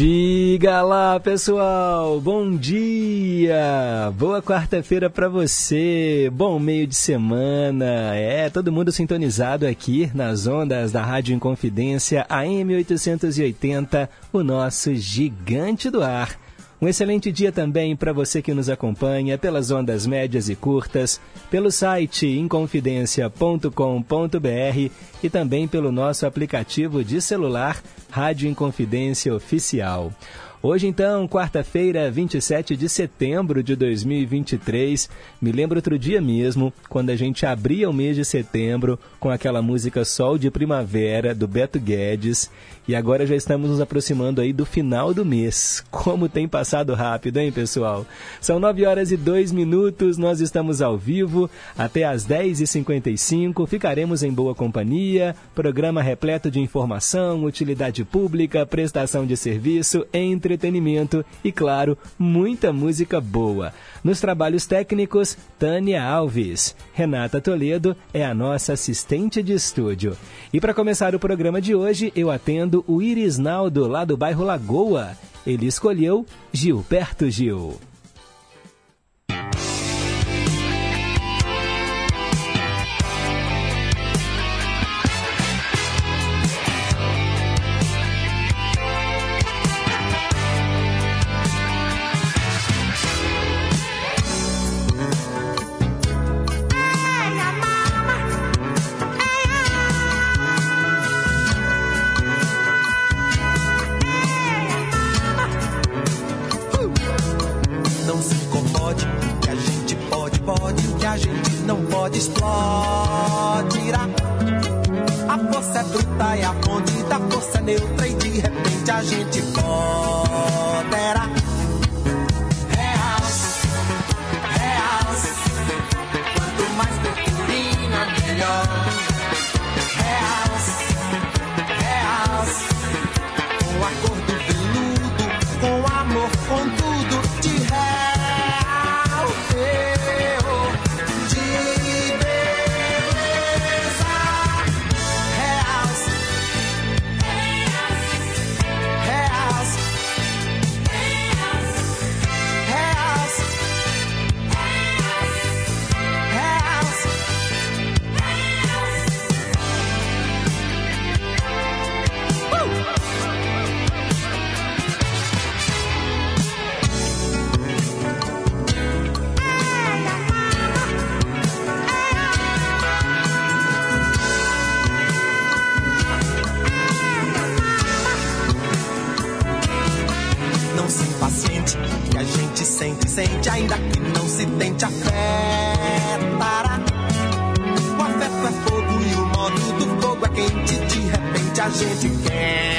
Diga lá, pessoal. Bom dia. Boa quarta-feira para você. Bom meio de semana. É, todo mundo sintonizado aqui nas ondas da Rádio Inconfidência AM 880, o nosso gigante do ar. Um excelente dia também para você que nos acompanha pelas ondas médias e curtas, pelo site inconfidencia.com.br e também pelo nosso aplicativo de celular Rádio Inconfidência Oficial. Hoje, então, quarta-feira, 27 de setembro de 2023. Me lembro outro dia mesmo, quando a gente abria o mês de setembro com aquela música Sol de Primavera, do Beto Guedes. E agora já estamos nos aproximando aí do final do mês. Como tem passado rápido, hein, pessoal? São 9 horas e 2 minutos, nós estamos ao vivo até às 10h55. Ficaremos em boa companhia, programa repleto de informação, utilidade pública, prestação de serviço, entretenimento e, claro, muita música boa. Nos trabalhos técnicos, Tânia Alves. Renata Toledo é a nossa assistente de estúdio. E para começar o programa de hoje, eu atendo o Irisnaldo, lá do bairro Lagoa. Ele escolheu Gilberto Gil. gente quer.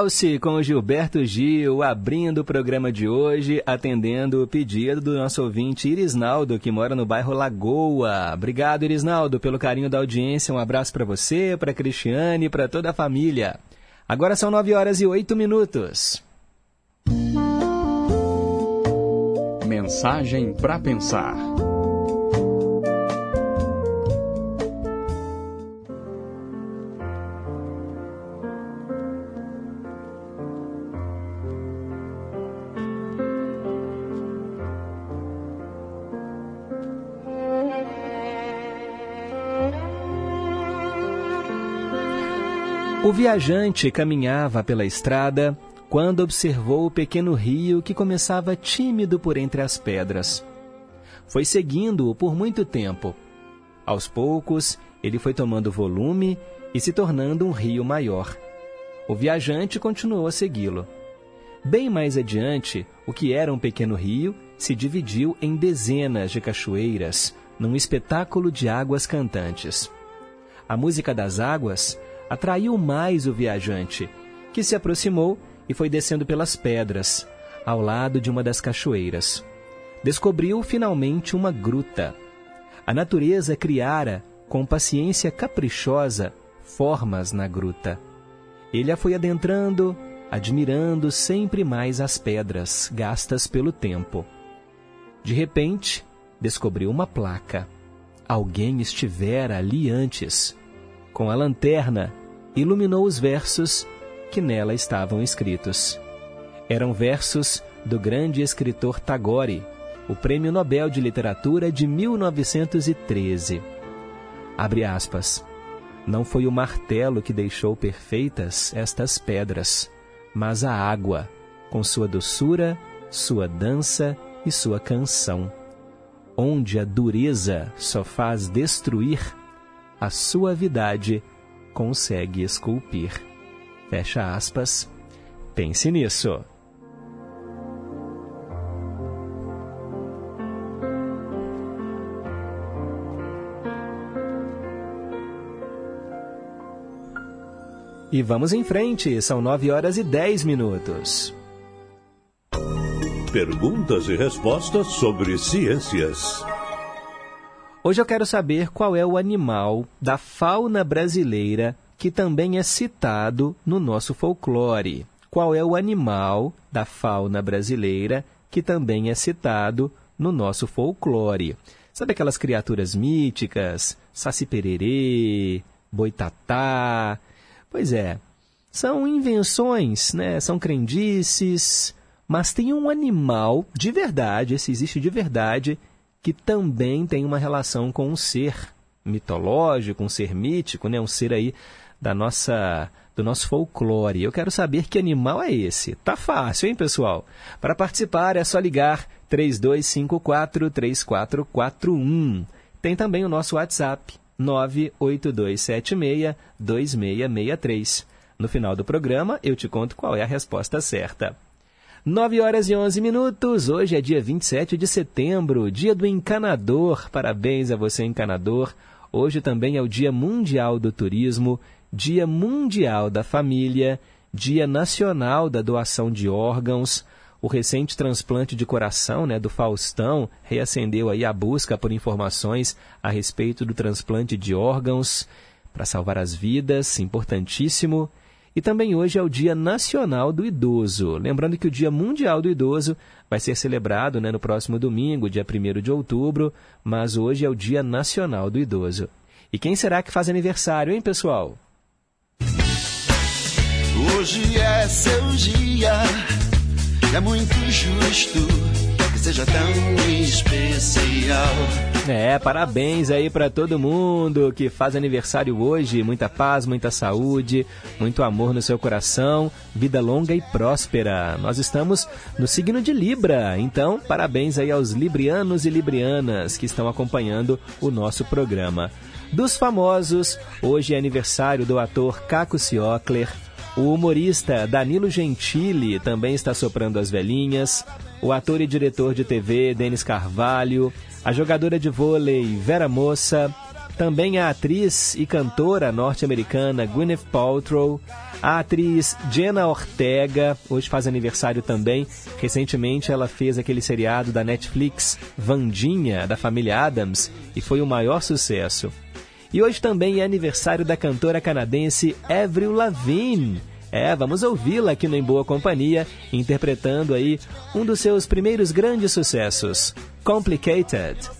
Realce com Gilberto Gil, abrindo o programa de hoje, atendendo o pedido do nosso ouvinte Irisnaldo, que mora no bairro Lagoa. Obrigado, Irisnaldo, pelo carinho da audiência. Um abraço para você, para Cristiane para toda a família. Agora são nove horas e oito minutos. Mensagem para pensar. O viajante caminhava pela estrada quando observou o pequeno rio que começava tímido por entre as pedras. Foi seguindo-o por muito tempo. Aos poucos, ele foi tomando volume e se tornando um rio maior. O viajante continuou a segui-lo. Bem mais adiante, o que era um pequeno rio se dividiu em dezenas de cachoeiras, num espetáculo de águas cantantes. A música das águas atraiu mais o viajante, que se aproximou e foi descendo pelas pedras, ao lado de uma das cachoeiras. Descobriu finalmente uma gruta. A natureza criara, com paciência caprichosa, formas na gruta. Ele a foi adentrando, admirando sempre mais as pedras gastas pelo tempo. De repente, descobriu uma placa. Alguém estivera ali antes. Com a lanterna, iluminou os versos que nela estavam escritos. Eram versos do grande escritor Tagore, o Prêmio Nobel de Literatura de 1913. Abre aspas. Não foi o martelo que deixou perfeitas estas pedras, mas a água, com sua doçura, sua dança e sua canção. Onde a dureza só faz destruir, a suavidade consegue esculpir. Fecha aspas. Pense nisso. E vamos em frente, são 9 horas e 10 minutos. Perguntas e respostas sobre ciências. Hoje eu quero saber qual é o animal da fauna brasileira que também é citado no nosso folclore. Qual é o animal da fauna brasileira que também é citado no nosso folclore? Sabe aquelas criaturas míticas? Saci pererê, boitatá. Pois é, são invenções, né? São crendices, mas tem um animal de verdade, esse existe de verdade, que também tem uma relação com um ser mitológico, um ser mítico, né? um ser aí da nossa do nosso folclore. Eu quero saber que animal é esse. Tá fácil, hein, pessoal? Para participar é só ligar 3254 3441. Tem também o nosso WhatsApp 98276 2663. No final do programa eu te conto qual é a resposta certa. 9 horas e 11 minutos. Hoje é dia 27 de setembro, dia do encanador. Parabéns a você, encanador. Hoje também é o Dia Mundial do Turismo, Dia Mundial da Família, Dia Nacional da Doação de Órgãos. O recente transplante de coração né, do Faustão reacendeu aí a busca por informações a respeito do transplante de órgãos para salvar as vidas, importantíssimo. E também hoje é o Dia Nacional do Idoso. Lembrando que o Dia Mundial do Idoso vai ser celebrado né, no próximo domingo, dia 1 de outubro, mas hoje é o Dia Nacional do Idoso. E quem será que faz aniversário, hein, pessoal? Hoje é seu dia, é muito justo que seja tão especial. É, parabéns aí para todo mundo que faz aniversário hoje. Muita paz, muita saúde, muito amor no seu coração, vida longa e próspera. Nós estamos no signo de Libra, então parabéns aí aos librianos e librianas que estão acompanhando o nosso programa. Dos famosos, hoje é aniversário do ator Caco Ciocler, o humorista Danilo Gentili também está soprando as velhinhas, o ator e diretor de TV Denis Carvalho, a jogadora de vôlei Vera Moça, também a atriz e cantora norte-americana Gwyneth Paltrow, a atriz Jenna Ortega, hoje faz aniversário também. Recentemente ela fez aquele seriado da Netflix, Vandinha, da família Adams, e foi o maior sucesso. E hoje também é aniversário da cantora canadense Avril Lavigne. É, vamos ouvi-la aqui no Em Boa Companhia, interpretando aí um dos seus primeiros grandes sucessos, Complicated.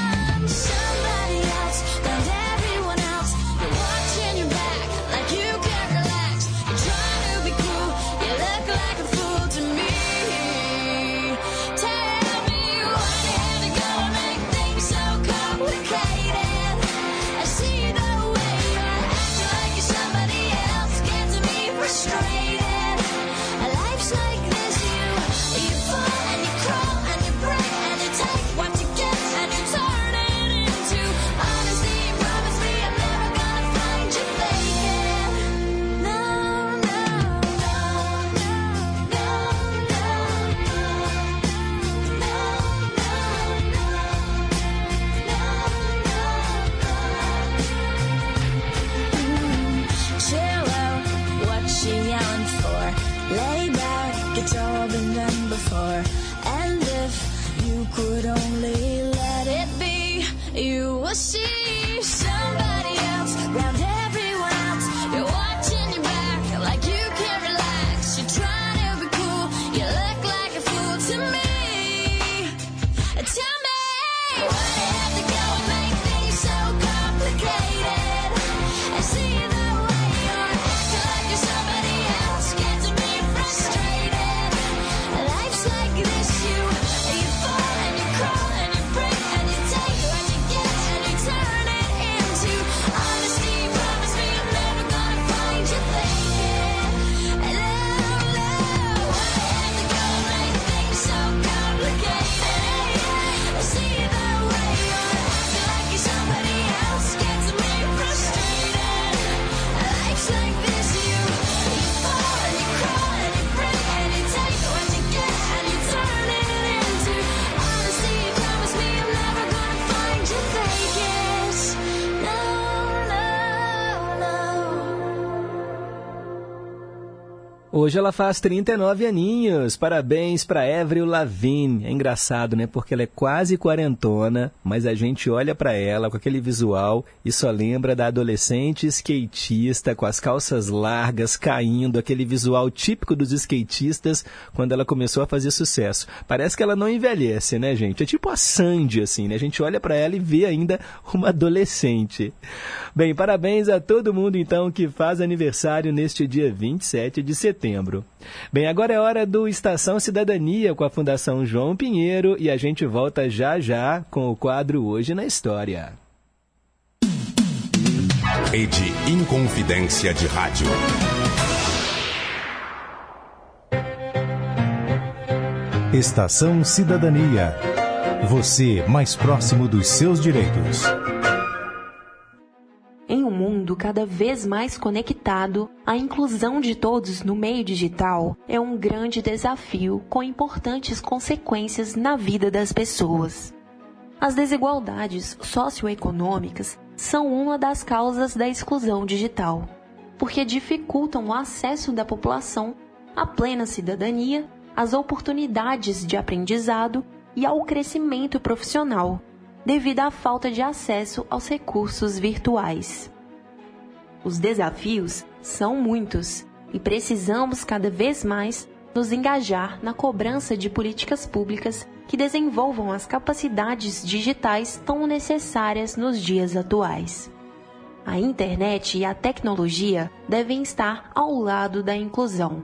Hoje ela faz 39 aninhos. Parabéns para Avril Lavigne. É engraçado, né? Porque ela é quase quarentona, mas a gente olha para ela com aquele visual e só lembra da adolescente skatista com as calças largas caindo, aquele visual típico dos skatistas quando ela começou a fazer sucesso. Parece que ela não envelhece, né, gente? É tipo a Sandy assim, né? A gente olha para ela e vê ainda uma adolescente. Bem, parabéns a todo mundo então que faz aniversário neste dia 27 de setembro setembro. Bem, agora é hora do Estação Cidadania com a Fundação João Pinheiro e a gente volta já já com o quadro Hoje na História. Rede Inconfidência de Rádio. Estação Cidadania. Você mais próximo dos seus direitos. Em um mundo cada vez mais conectado, a inclusão de todos no meio digital é um grande desafio com importantes consequências na vida das pessoas. As desigualdades socioeconômicas são uma das causas da exclusão digital, porque dificultam o acesso da população à plena cidadania, às oportunidades de aprendizado e ao crescimento profissional, devido à falta de acesso aos recursos virtuais. Os desafios são muitos e precisamos cada vez mais nos engajar na cobrança de políticas públicas que desenvolvam as capacidades digitais tão necessárias nos dias atuais. A internet e a tecnologia devem estar ao lado da inclusão.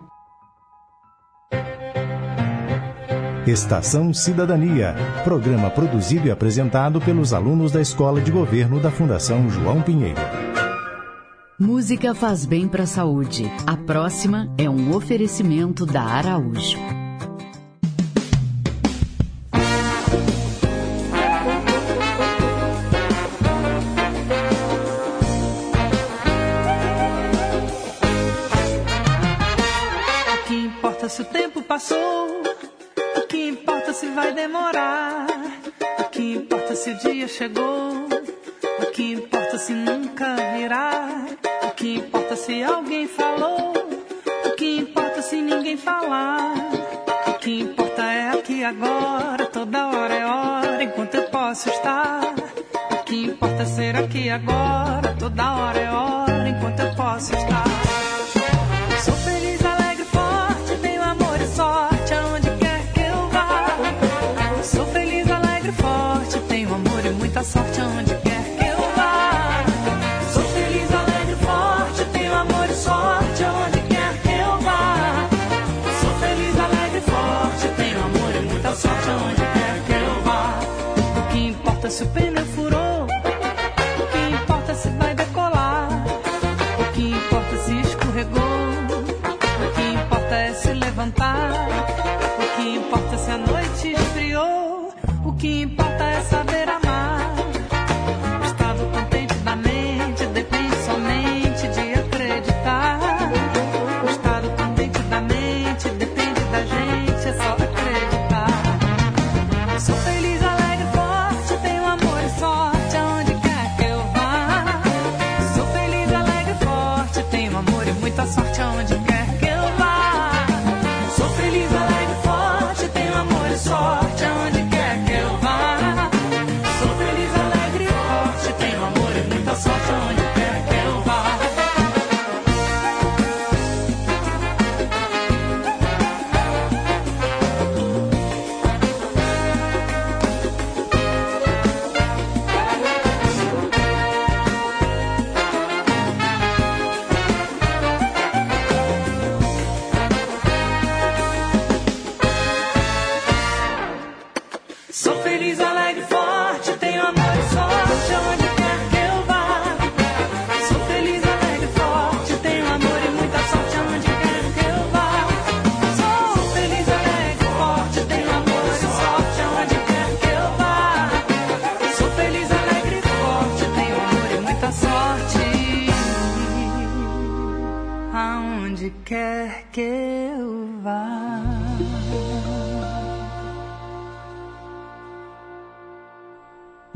Estação Cidadania, programa produzido e apresentado pelos alunos da Escola de Governo da Fundação João Pinheiro. Música faz bem para a saúde. A próxima é um oferecimento da Araújo. O que importa se o tempo passou? O que importa se vai demorar? O que importa se o dia chegou? O que importa se nunca virá? O que importa se alguém falou? O que importa se ninguém falar? O que importa é aqui agora, toda hora é hora, enquanto eu posso estar. O que importa é ser aqui agora, toda hora é hora, enquanto eu posso estar. Sou feliz, alegre, forte, tenho amor e sorte aonde quer que eu vá. Sou feliz, alegre, forte, tenho amor e muita sorte aonde quer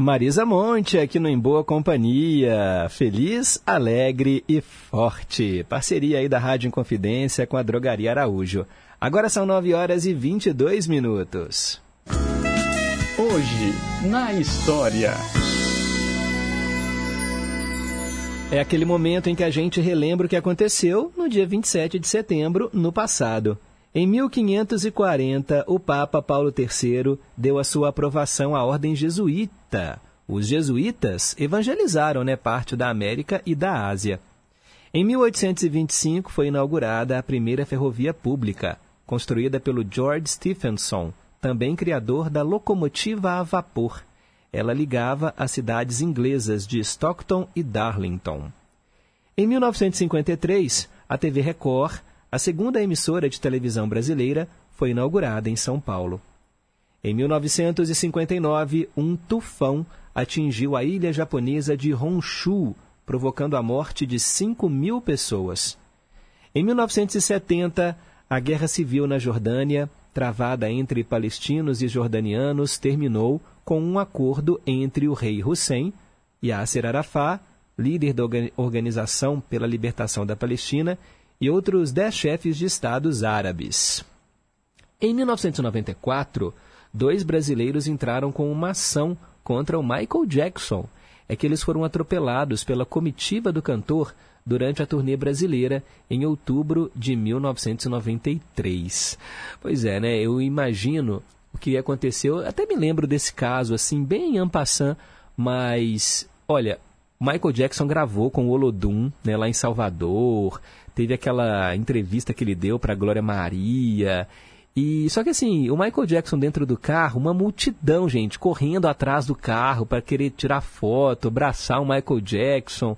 Marisa Monte, aqui no Em Boa Companhia. Feliz, alegre e forte. Parceria aí da Rádio Inconfidência com a Drogaria Araújo. Agora são 9 horas e 22 minutos. Hoje, na história. É aquele momento em que a gente relembra o que aconteceu no dia 27 de setembro, no passado. Em 1540, o Papa Paulo III deu a sua aprovação à ordem jesuíta. Os jesuítas evangelizaram né, parte da América e da Ásia. Em 1825 foi inaugurada a primeira ferrovia pública, construída pelo George Stephenson, também criador da locomotiva a vapor. Ela ligava as cidades inglesas de Stockton e Darlington. Em 1953, a TV Record, a segunda emissora de televisão brasileira, foi inaugurada em São Paulo. Em 1959, um tufão atingiu a ilha japonesa de Honshu, provocando a morte de 5 mil pessoas. Em 1970, a guerra civil na Jordânia, travada entre palestinos e jordanianos, terminou com um acordo entre o rei Hussein, Yasser Arafat, líder da Organização pela Libertação da Palestina, e outros dez chefes de estados árabes. Em 1994, dois brasileiros entraram com uma ação contra o Michael Jackson. É que eles foram atropelados pela comitiva do cantor durante a turnê brasileira em outubro de 1993. Pois é, né? Eu imagino o que aconteceu. Até me lembro desse caso, assim, bem en passant, mas olha, Michael Jackson gravou com o Olodum, né, lá em Salvador. Teve aquela entrevista que ele deu para Glória Maria. E só que assim, o Michael Jackson dentro do carro, uma multidão, gente, correndo atrás do carro para querer tirar foto, abraçar o Michael Jackson.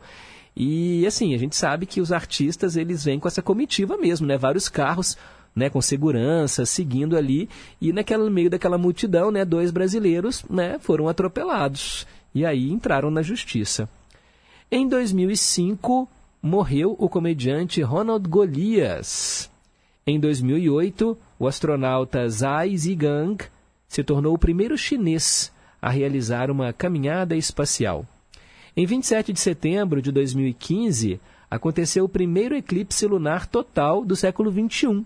E assim, a gente sabe que os artistas, eles vêm com essa comitiva mesmo, né? Vários carros, né, com segurança, seguindo ali, e naquele meio daquela multidão, né, dois brasileiros, né, foram atropelados. E aí entraram na justiça. Em 2005, morreu o comediante Ronald Golias. Em 2008, o astronauta Zhai Zigang se tornou o primeiro chinês a realizar uma caminhada espacial. Em 27 de setembro de 2015, aconteceu o primeiro eclipse lunar total do século XXI.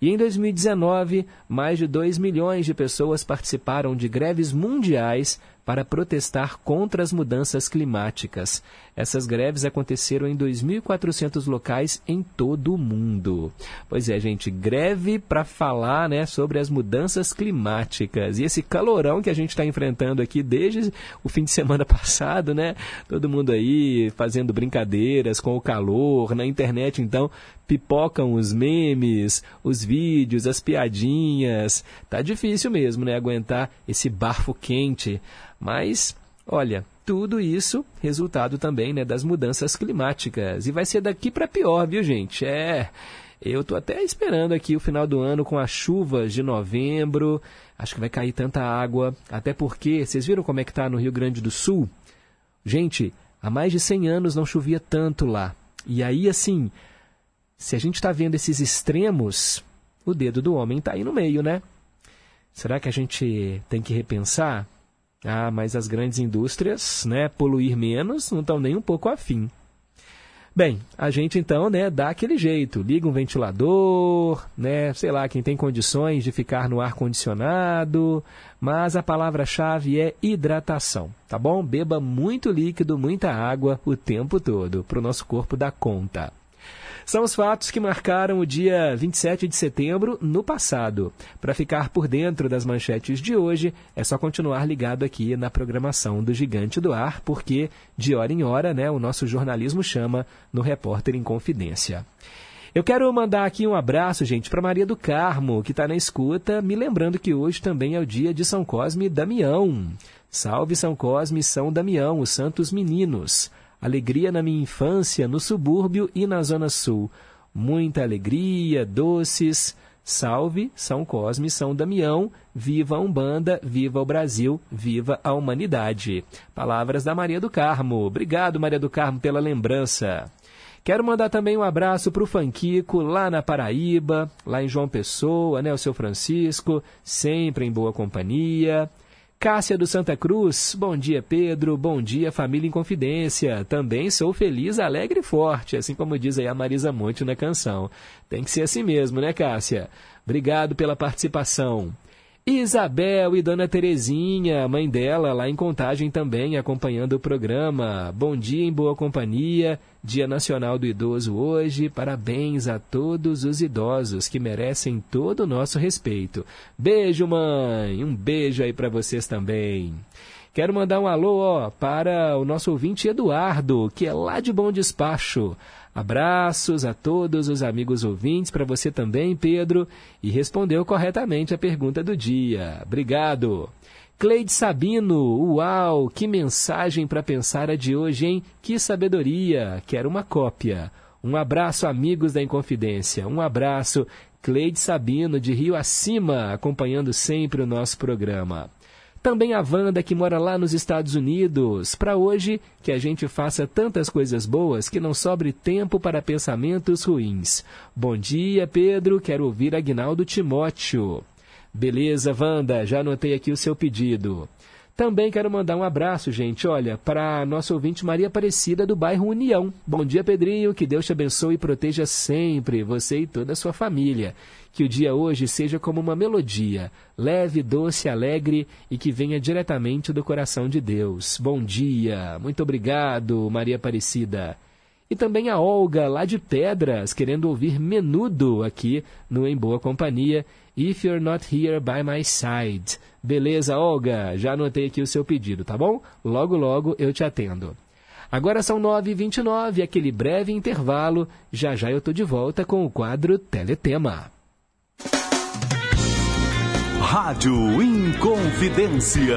E em 2019, mais de 2 milhões de pessoas participaram de greves mundiais para protestar contra as mudanças climáticas. Essas greves aconteceram em 2.400 locais em todo o mundo. Pois é, gente, greve para falar né, sobre as mudanças climáticas. E esse calorão que a gente está enfrentando aqui desde o fim de semana passado, né? Todo mundo aí fazendo brincadeiras com o calor. Na internet, então, pipocam os memes, os vídeos, as piadinhas. Tá difícil mesmo, né? Aguentar esse bafo quente. Mas, olha, tudo isso resultado também né, das mudanças climáticas. E vai ser daqui para pior, viu, gente? É. Eu estou até esperando aqui o final do ano com as chuvas de novembro. Acho que vai cair tanta água. Até porque, vocês viram como é que está no Rio Grande do Sul? Gente, há mais de 100 anos não chovia tanto lá. E aí, assim, se a gente está vendo esses extremos, o dedo do homem está aí no meio, né? Será que a gente tem que repensar? Ah, mas as grandes indústrias, né, poluir menos, não estão nem um pouco afim. Bem, a gente então, né, dá aquele jeito, liga um ventilador, né, sei lá, quem tem condições de ficar no ar condicionado, mas a palavra-chave é hidratação, tá bom? Beba muito líquido, muita água o tempo todo, para o nosso corpo dar conta. São os fatos que marcaram o dia 27 de setembro no passado. Para ficar por dentro das manchetes de hoje, é só continuar ligado aqui na programação do Gigante do Ar, porque de hora em hora, né, o nosso jornalismo chama no Repórter em Confidência. Eu quero mandar aqui um abraço, gente, para Maria do Carmo, que está na escuta, me lembrando que hoje também é o dia de São Cosme e Damião. Salve São Cosme e São Damião, os santos meninos. Alegria na minha infância, no subúrbio e na Zona Sul. Muita alegria, doces. Salve São Cosme São Damião, viva a Umbanda, viva o Brasil, viva a humanidade. Palavras da Maria do Carmo. Obrigado, Maria do Carmo, pela lembrança. Quero mandar também um abraço para o Fanquico, lá na Paraíba, lá em João Pessoa, né, o seu Francisco, sempre em boa companhia. Cássia do Santa Cruz, bom dia Pedro, bom dia família em confidência. Também sou feliz, alegre e forte, assim como diz aí a Marisa Monte na canção. Tem que ser assim mesmo, né Cássia? Obrigado pela participação. Isabel e Dona Terezinha, mãe dela, lá em Contagem também, acompanhando o programa. Bom dia em boa companhia, Dia Nacional do Idoso hoje. Parabéns a todos os idosos que merecem todo o nosso respeito. Beijo, mãe. Um beijo aí para vocês também. Quero mandar um alô ó, para o nosso ouvinte Eduardo, que é lá de Bom Despacho. Abraços a todos os amigos ouvintes, para você também, Pedro, e respondeu corretamente a pergunta do dia. Obrigado. Cleide Sabino, uau, que mensagem para pensar a de hoje, hein? Que sabedoria, quero uma cópia. Um abraço, amigos da Inconfidência. Um abraço, Cleide Sabino, de Rio Acima, acompanhando sempre o nosso programa. Também a Wanda, que mora lá nos Estados Unidos. Para hoje, que a gente faça tantas coisas boas que não sobre tempo para pensamentos ruins. Bom dia, Pedro. Quero ouvir Agnaldo Timóteo. Beleza, Wanda, já anotei aqui o seu pedido. Também quero mandar um abraço, gente, olha, para nossa ouvinte Maria Aparecida do bairro União. Bom dia, Pedrinho, que Deus te abençoe e proteja sempre, você e toda a sua família. Que o dia hoje seja como uma melodia, leve, doce, alegre e que venha diretamente do coração de Deus. Bom dia, muito obrigado, Maria Aparecida. E também a Olga, lá de Pedras, querendo ouvir Menudo aqui no Em Boa Companhia. If You're Not Here By My Side. Beleza, Olga? Já anotei aqui o seu pedido, tá bom? Logo, logo eu te atendo. Agora são 9h29, aquele breve intervalo. Já já eu tô de volta com o quadro Teletema. Rádio Inconfidência.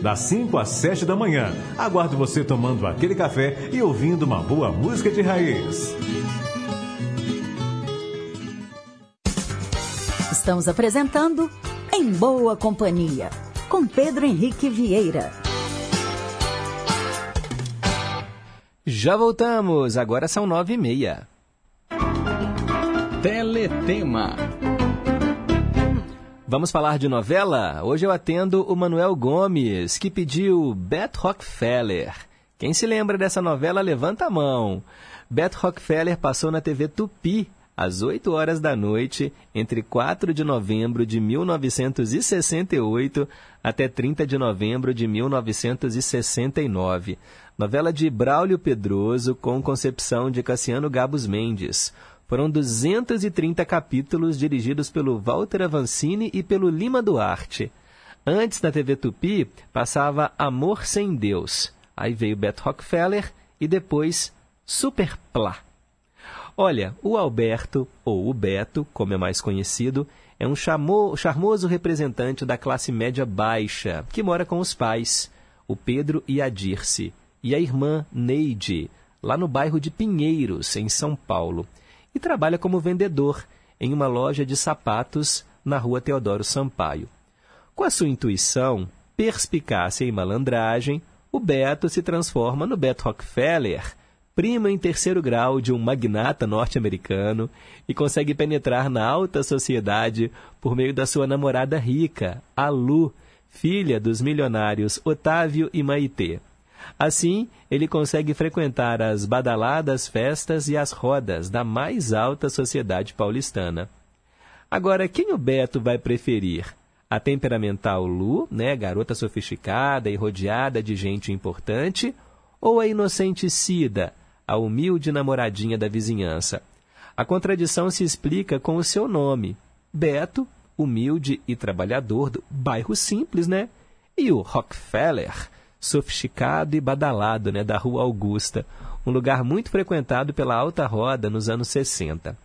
das 5 às 7 da manhã. Aguardo você tomando aquele café e ouvindo uma boa música de raiz. Estamos apresentando Em Boa Companhia, com Pedro Henrique Vieira. Já voltamos, agora são nove e meia. Teletema. Vamos falar de novela? Hoje eu atendo o Manuel Gomes, que pediu Beth Rockefeller. Quem se lembra dessa novela, levanta a mão. Beth Rockefeller passou na TV Tupi às 8 horas da noite, entre 4 de novembro de 1968 até 30 de novembro de 1969. Novela de Braulio Pedroso com concepção de Cassiano Gabos Mendes. Foram 230 capítulos dirigidos pelo Walter Avancini e pelo Lima Duarte. Antes, na TV Tupi, passava Amor Sem Deus. Aí veio Beto Rockefeller e depois Superplá. Olha, o Alberto, ou o Beto, como é mais conhecido, é um charmoso representante da classe média baixa, que mora com os pais, o Pedro e a Dirce, e a irmã Neide, lá no bairro de Pinheiros, em São Paulo e trabalha como vendedor em uma loja de sapatos na rua Teodoro Sampaio. Com a sua intuição, perspicácia e malandragem, o Beto se transforma no Beto Rockefeller, primo em terceiro grau de um magnata norte-americano e consegue penetrar na alta sociedade por meio da sua namorada rica, a Lu, filha dos milionários Otávio e Maitê. Assim, ele consegue frequentar as badaladas festas e as rodas da mais alta sociedade paulistana. Agora, quem o Beto vai preferir? A temperamental Lu, né, garota sofisticada e rodeada de gente importante, ou a inocente Cida, a humilde namoradinha da vizinhança? A contradição se explica com o seu nome. Beto, humilde e trabalhador do bairro simples, né? E o Rockefeller, sofisticado e badalado né, da Rua Augusta, um lugar muito frequentado pela alta roda nos anos 60.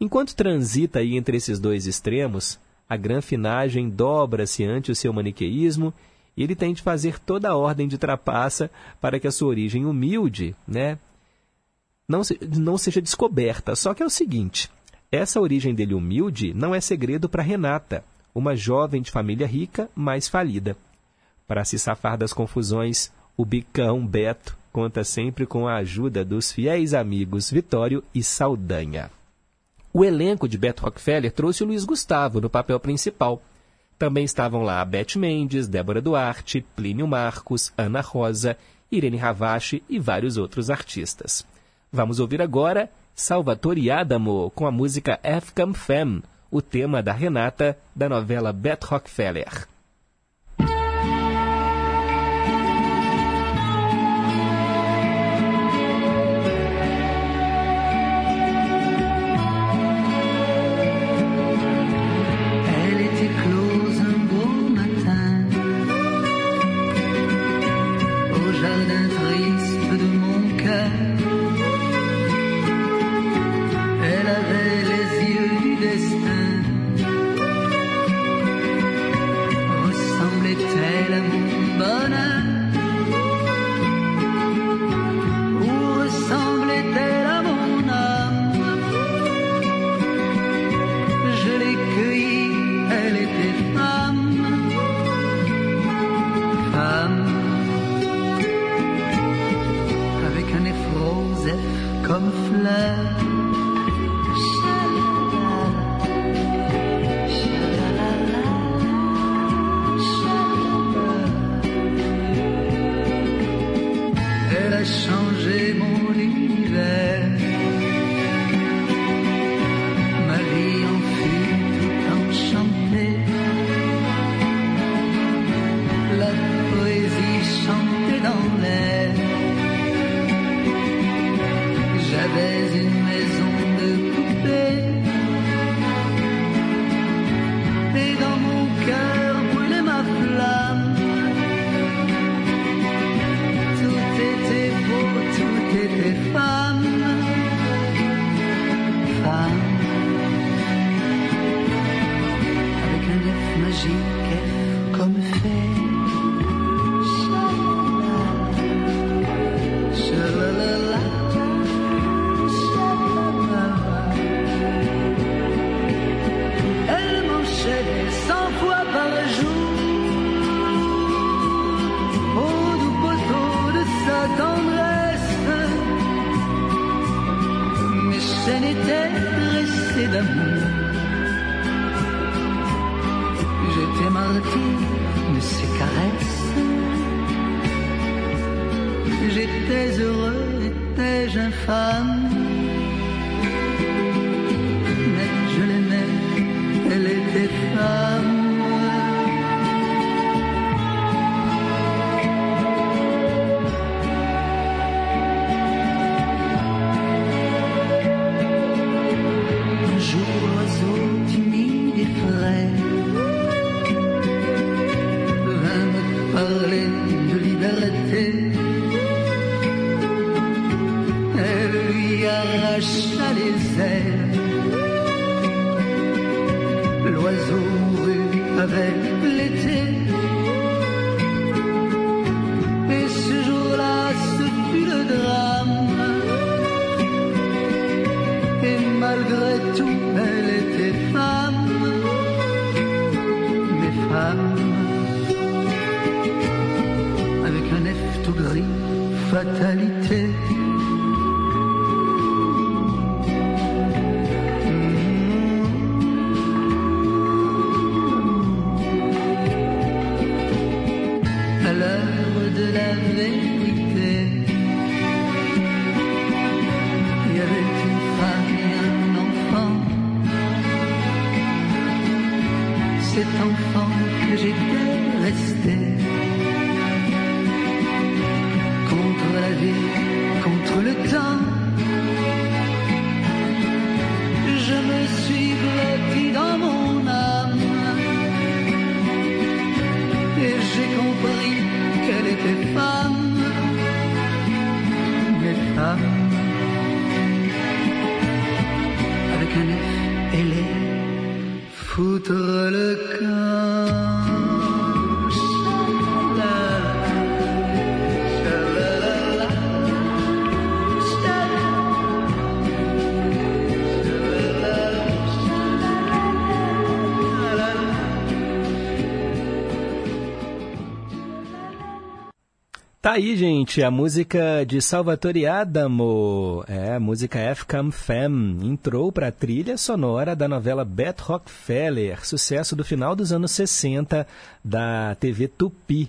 Enquanto transita aí entre esses dois extremos, a granfinagem dobra-se ante o seu maniqueísmo e ele tem de fazer toda a ordem de trapaça para que a sua origem humilde né, não, se, não seja descoberta. Só que é o seguinte: essa origem dele humilde não é segredo para Renata, uma jovem de família rica, mas falida. Para se safar das confusões, o bicão Beto conta sempre com a ajuda dos fiéis amigos Vitório e Saldanha. O elenco de Beto Rockefeller trouxe o Luiz Gustavo no papel principal. Também estavam lá Beth Mendes, Débora Duarte, Plínio Marcos, Ana Rosa, Irene Ravache e vários outros artistas. Vamos ouvir agora Salvatore Adamo com a música F Come Femme, o tema da Renata da novela Beth Rockefeller. Tá aí, gente, a música de Salvatore Adamo, é a música F Come Fam, entrou para a trilha sonora da novela Beth Rockefeller, sucesso do final dos anos 60 da TV Tupi.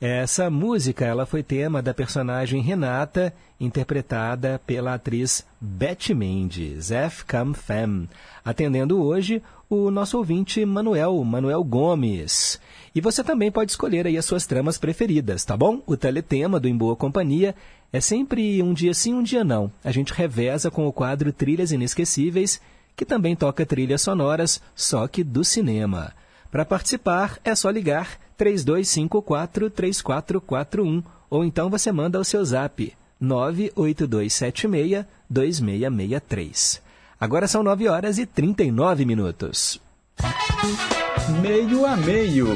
Essa música ela foi tema da personagem Renata, interpretada pela atriz Beth Mendes, F Come Fam, atendendo hoje o nosso ouvinte Manuel, Manuel Gomes. E você também pode escolher aí as suas tramas preferidas, tá bom? O teletema do Em Boa Companhia é sempre um dia sim, um dia não. A gente reveza com o quadro Trilhas Inesquecíveis, que também toca trilhas sonoras, só que do cinema. Para participar, é só ligar 3254-3441 ou então você manda o seu zap 98276-2663. Agora são 9 horas e 39 minutos. Meio a meio.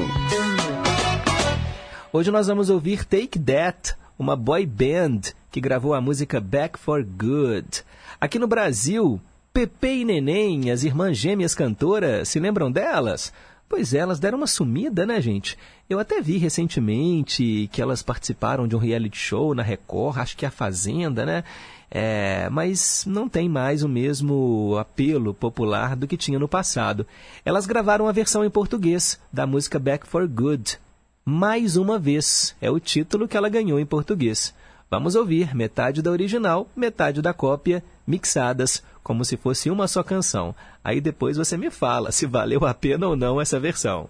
Hoje nós vamos ouvir Take That, uma boy band que gravou a música Back for Good. Aqui no Brasil, Pepe e Neném, as irmãs gêmeas cantoras, se lembram delas? Pois é, elas deram uma sumida, né, gente? Eu até vi recentemente que elas participaram de um reality show na Record, acho que é a Fazenda, né? É, mas não tem mais o mesmo apelo popular do que tinha no passado. Elas gravaram a versão em português da música Back for Good. Mais uma vez é o título que ela ganhou em português. Vamos ouvir metade da original, metade da cópia, mixadas como se fosse uma só canção. Aí depois você me fala se valeu a pena ou não essa versão.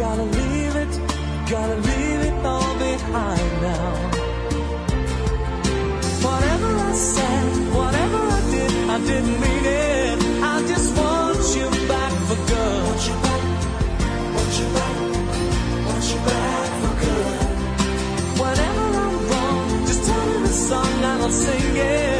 Gotta leave it, gotta leave it all behind now. Whatever I said, whatever I did, I didn't mean it. I just want you back for good. Want you back, want you back, want you back for good. Whenever I'm wrong, just tell me the song and I'll sing it.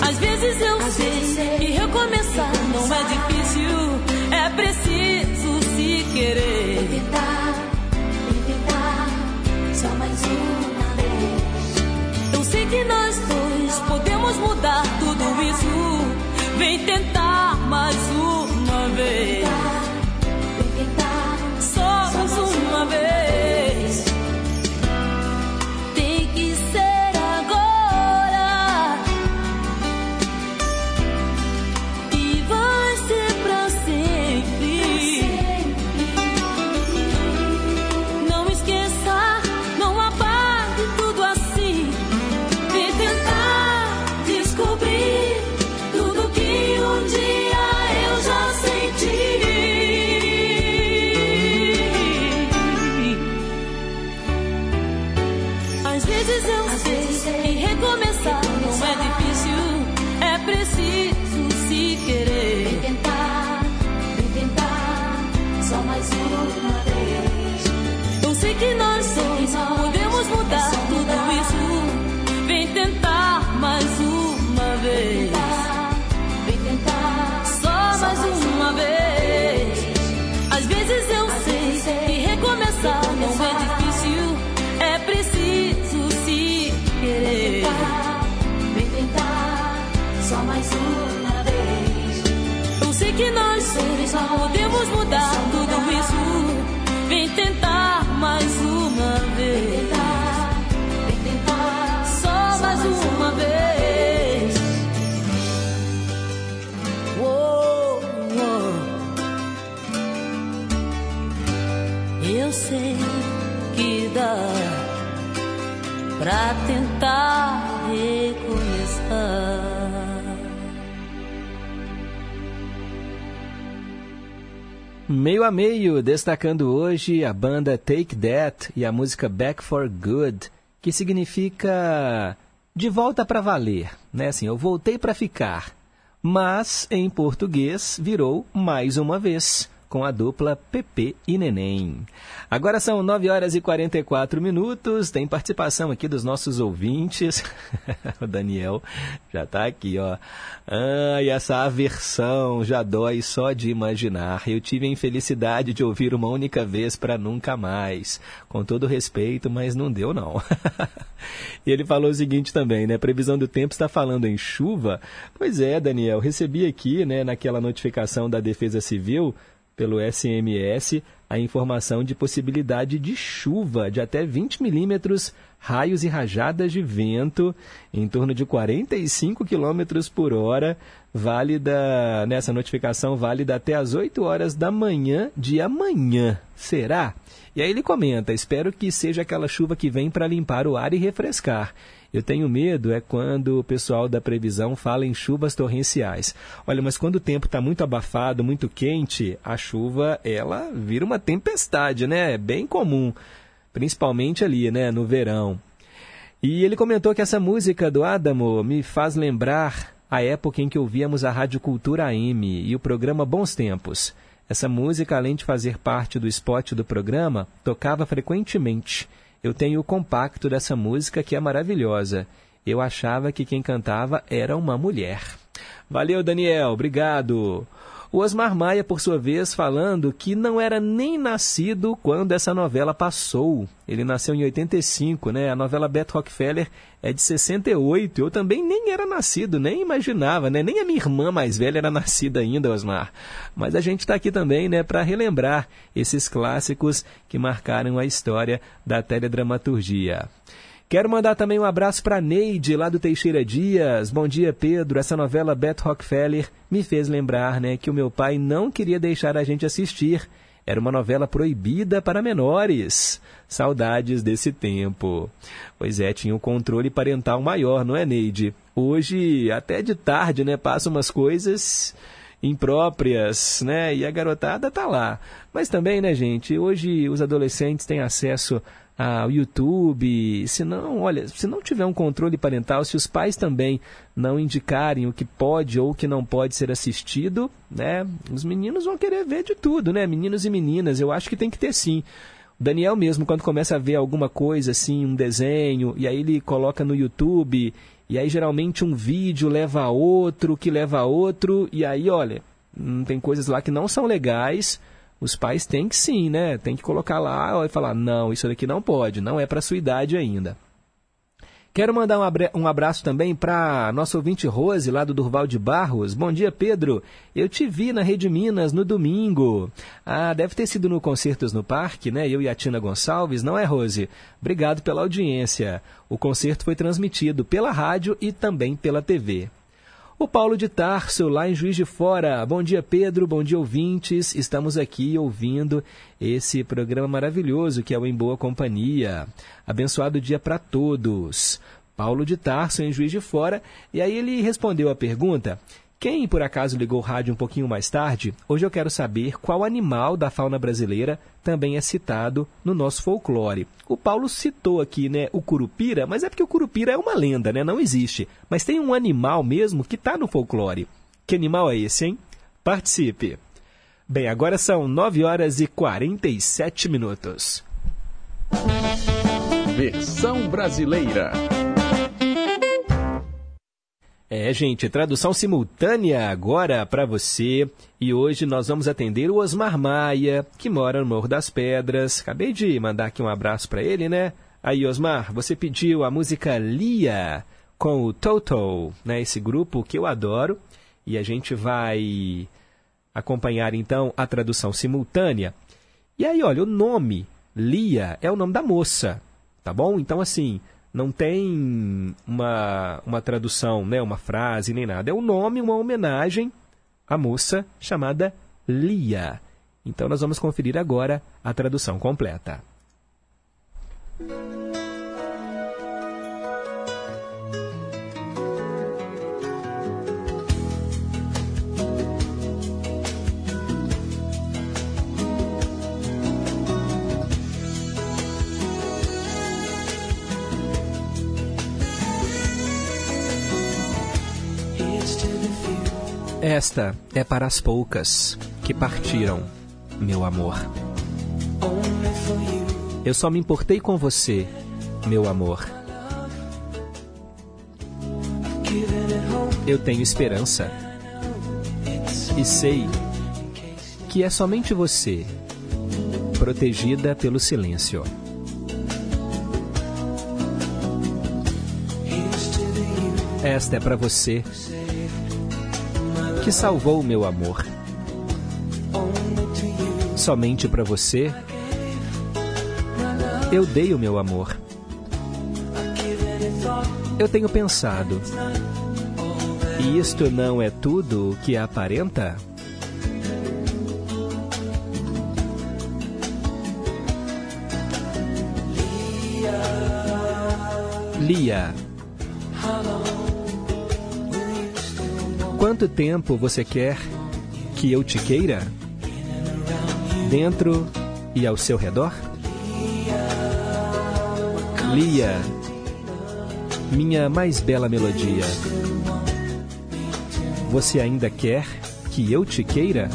Às vezes eu sei que recomeçar não é difícil, é preciso se querer. Tentar, tentar, só mais uma vez. Eu sei que nós dois podemos mudar tudo isso. Vem tentar mais uma vez. Meio a meio, destacando hoje a banda Take That e a música Back for Good, que significa de volta para valer, né? Assim, eu voltei para ficar. Mas em português virou mais uma vez com a dupla Pepe e Neném. Agora são 9 horas e 44 minutos, tem participação aqui dos nossos ouvintes. o Daniel já está aqui, ó. Ai, essa aversão já dói só de imaginar. Eu tive a infelicidade de ouvir uma única vez para nunca mais. Com todo respeito, mas não deu não. e ele falou o seguinte também, né? Previsão do tempo está falando em chuva. Pois é, Daniel, recebi aqui, né, naquela notificação da Defesa Civil, pelo SMS a informação de possibilidade de chuva de até 20 milímetros, raios e rajadas de vento em torno de 45 quilômetros por hora, válida, nessa notificação válida até as 8 horas da manhã de amanhã. Será? E aí ele comenta: espero que seja aquela chuva que vem para limpar o ar e refrescar. Eu tenho medo é quando o pessoal da previsão fala em chuvas torrenciais. Olha, mas quando o tempo está muito abafado, muito quente, a chuva ela vira uma tempestade, né? É bem comum, principalmente ali, né, no verão. E ele comentou que essa música do Adamo me faz lembrar a época em que ouvíamos a Rádio Cultura AM e o programa Bons Tempos. Essa música, além de fazer parte do spot do programa, tocava frequentemente. Eu tenho o compacto dessa música que é maravilhosa. Eu achava que quem cantava era uma mulher. Valeu, Daniel, obrigado. O Osmar Maia, por sua vez, falando que não era nem nascido quando essa novela passou. Ele nasceu em 85, né? A novela Beto Rockefeller é de 68. Eu também nem era nascido, nem imaginava, né? Nem a minha irmã mais velha era nascida ainda, Osmar. Mas a gente está aqui também, né, para relembrar esses clássicos que marcaram a história da teledramaturgia. Quero mandar também um abraço para Neide, lá do Teixeira Dias. Bom dia, Pedro. Essa novela Beto Rockefeller me fez lembrar né, que o meu pai não queria deixar a gente assistir. Era uma novela proibida para menores. Saudades desse tempo. Pois é, tinha um controle parental maior, não é, Neide? Hoje, até de tarde, né, passam umas coisas impróprias, né? E a garotada tá lá. Mas também, né, gente, hoje os adolescentes têm acesso ao YouTube, se não, olha, se não tiver um controle parental, se os pais também não indicarem o que pode ou o que não pode ser assistido, né, os meninos vão querer ver de tudo, né, meninos e meninas, eu acho que tem que ter sim. O Daniel mesmo, quando começa a ver alguma coisa assim, um desenho, e aí ele coloca no YouTube, e aí geralmente um vídeo leva a outro, que leva a outro, e aí, olha, hum, tem coisas lá que não são legais, os pais têm que sim, né? Tem que colocar lá e falar: não, isso daqui não pode, não é para sua idade ainda. Quero mandar um abraço também para nosso ouvinte Rose, lá do Durval de Barros. Bom dia, Pedro. Eu te vi na Rede Minas no domingo. Ah, deve ter sido no Concertos no Parque, né? Eu e a Tina Gonçalves, não é, Rose? Obrigado pela audiência. O concerto foi transmitido pela rádio e também pela TV. O Paulo de Tarso, lá em Juiz de Fora. Bom dia, Pedro. Bom dia, ouvintes. Estamos aqui ouvindo esse programa maravilhoso que é o Em Boa Companhia. Abençoado dia para todos. Paulo de Tarso, em Juiz de Fora. E aí ele respondeu a pergunta. Quem por acaso ligou o rádio um pouquinho mais tarde, hoje eu quero saber qual animal da fauna brasileira também é citado no nosso folclore. O Paulo citou aqui, né, o curupira, mas é porque o curupira é uma lenda, né, não existe. Mas tem um animal mesmo que está no folclore. Que animal é esse, hein? Participe! Bem, agora são 9 horas e 47 minutos. Versão brasileira. É, gente, tradução simultânea agora para você. E hoje nós vamos atender o Osmar Maia, que mora no Morro das Pedras. Acabei de mandar aqui um abraço para ele, né? Aí, Osmar, você pediu a música Lia com o Toto, né? Esse grupo que eu adoro. E a gente vai acompanhar então a tradução simultânea. E aí, olha, o nome Lia é o nome da moça, tá bom? Então, assim, não tem uma, uma tradução, né, uma frase nem nada. É um nome, uma homenagem à moça chamada Lia. Então, nós vamos conferir agora a tradução completa. Esta é para as poucas que partiram, meu amor. Eu só me importei com você, meu amor. Eu tenho esperança. E sei que é somente você, protegida pelo silêncio. Esta é para você que salvou meu amor. Somente para você eu dei o meu amor. Eu tenho pensado, e isto não é tudo o que aparenta? Lia. Quanto tempo você quer que eu te queira? Dentro e ao seu redor? Lia, minha mais bela melodia. Você ainda quer que eu te queira?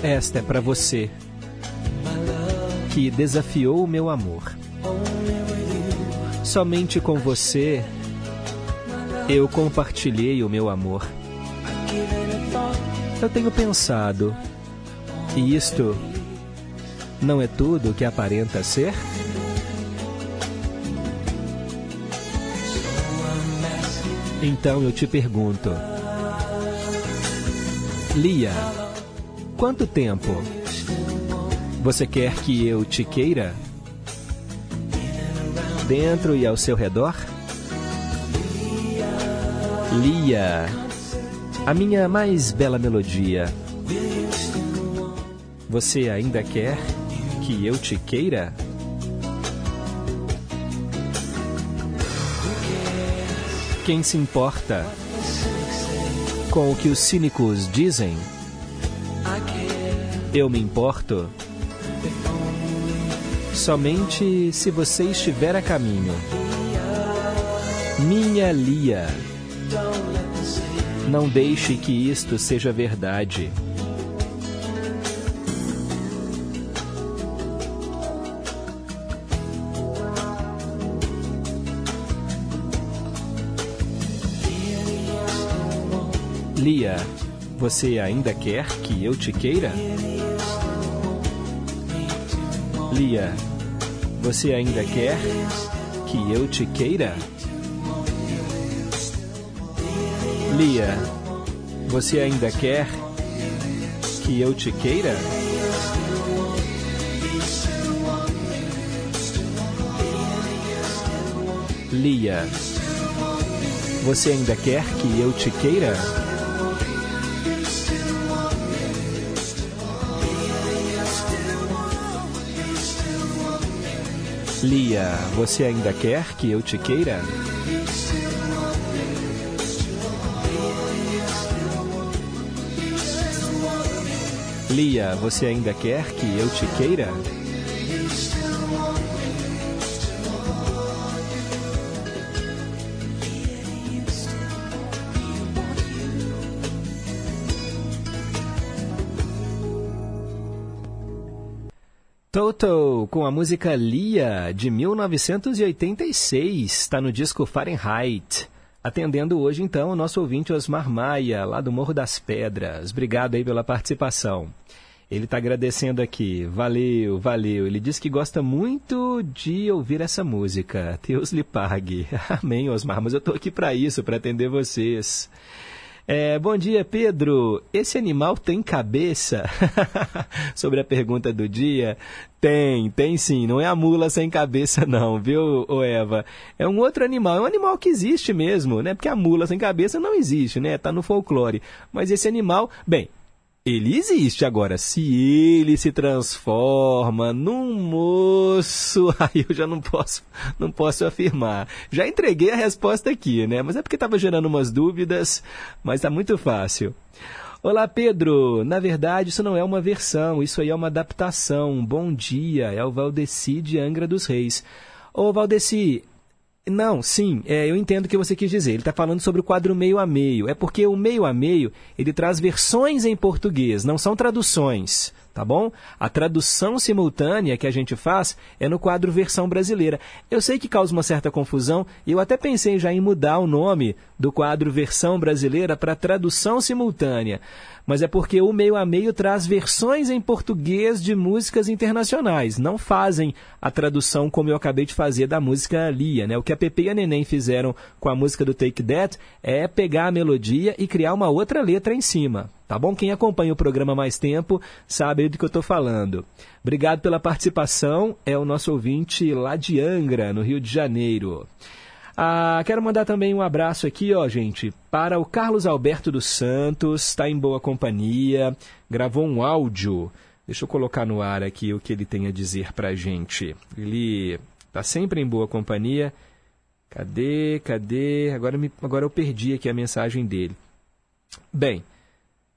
Esta é para você que desafiou o meu amor. Somente com você eu compartilhei o meu amor. Eu tenho pensado, e isto não é tudo o que aparenta ser? Então eu te pergunto, Lia, quanto tempo você quer que eu te queira? Dentro e ao seu redor? Lia, a minha mais bela melodia. Você ainda quer que eu te queira? Quem se importa com o que os cínicos dizem? Eu me importo somente se você estiver a caminho. Minha Lia, não deixe que isto seja verdade. Lia, você ainda quer que eu te queira? Lia, você ainda quer que eu te queira? Lia, você ainda quer que eu te queira? Lia, você ainda quer que eu te queira? Lia, você ainda quer que eu te queira? Lia, você ainda quer que eu te queira? Toto com a música Lia de 1986, está no disco Fahrenheit. Atendendo hoje então o nosso ouvinte Osmar Maia, lá do Morro das Pedras. Obrigado aí pela participação. Ele está agradecendo aqui. Valeu, valeu. Ele diz que gosta muito de ouvir essa música. Deus lhe pague. Amém, Osmar. Mas eu estou aqui para isso, para atender vocês. É, bom dia, Pedro. Esse animal tem cabeça? Sobre a pergunta do dia. Tem, tem sim. Não é a mula sem cabeça, não, viu, Eva? É um outro animal. É um animal que existe mesmo, né? Porque a mula sem cabeça não existe, né? Tá no folclore. Mas esse animal, bem, ele existe agora. Se ele se transforma num moço, aí eu já não posso, não posso afirmar. Já entreguei a resposta aqui, né? Mas é porque estava gerando umas dúvidas, mas está muito fácil. Olá, Pedro. Na verdade, isso não é uma versão, isso aí é uma adaptação. Bom dia, é o Valdeci de Angra dos Reis. Ô, Valdeci, não, sim, é, eu entendo o que você quis dizer. Ele está falando sobre o quadro meio a meio. É porque o meio a meio ele traz versões em português, não são traduções, tá bom? A tradução simultânea que a gente faz é no quadro versão brasileira. Eu sei que causa uma certa confusão e eu até pensei já em mudar o nome do quadro versão brasileira para tradução simultânea mas é porque o Meio a Meio traz versões em português de músicas internacionais. Não fazem a tradução como eu acabei de fazer da música Lia. Né? O que a Pepe e a Neném fizeram com a música do Take That é pegar a melodia e criar uma outra letra em cima. Tá bom? Quem acompanha o programa mais tempo sabe do que eu estou falando. Obrigado pela participação. É o nosso ouvinte lá de Angra, no Rio de Janeiro. Ah, quero mandar também um abraço aqui, ó, gente, para o Carlos Alberto dos Santos, está em boa companhia, gravou um áudio. Deixa eu colocar no ar aqui o que ele tem a dizer para a gente. Ele está sempre em boa companhia. Cadê, cadê? Agora, me, agora eu perdi aqui a mensagem dele. Bem,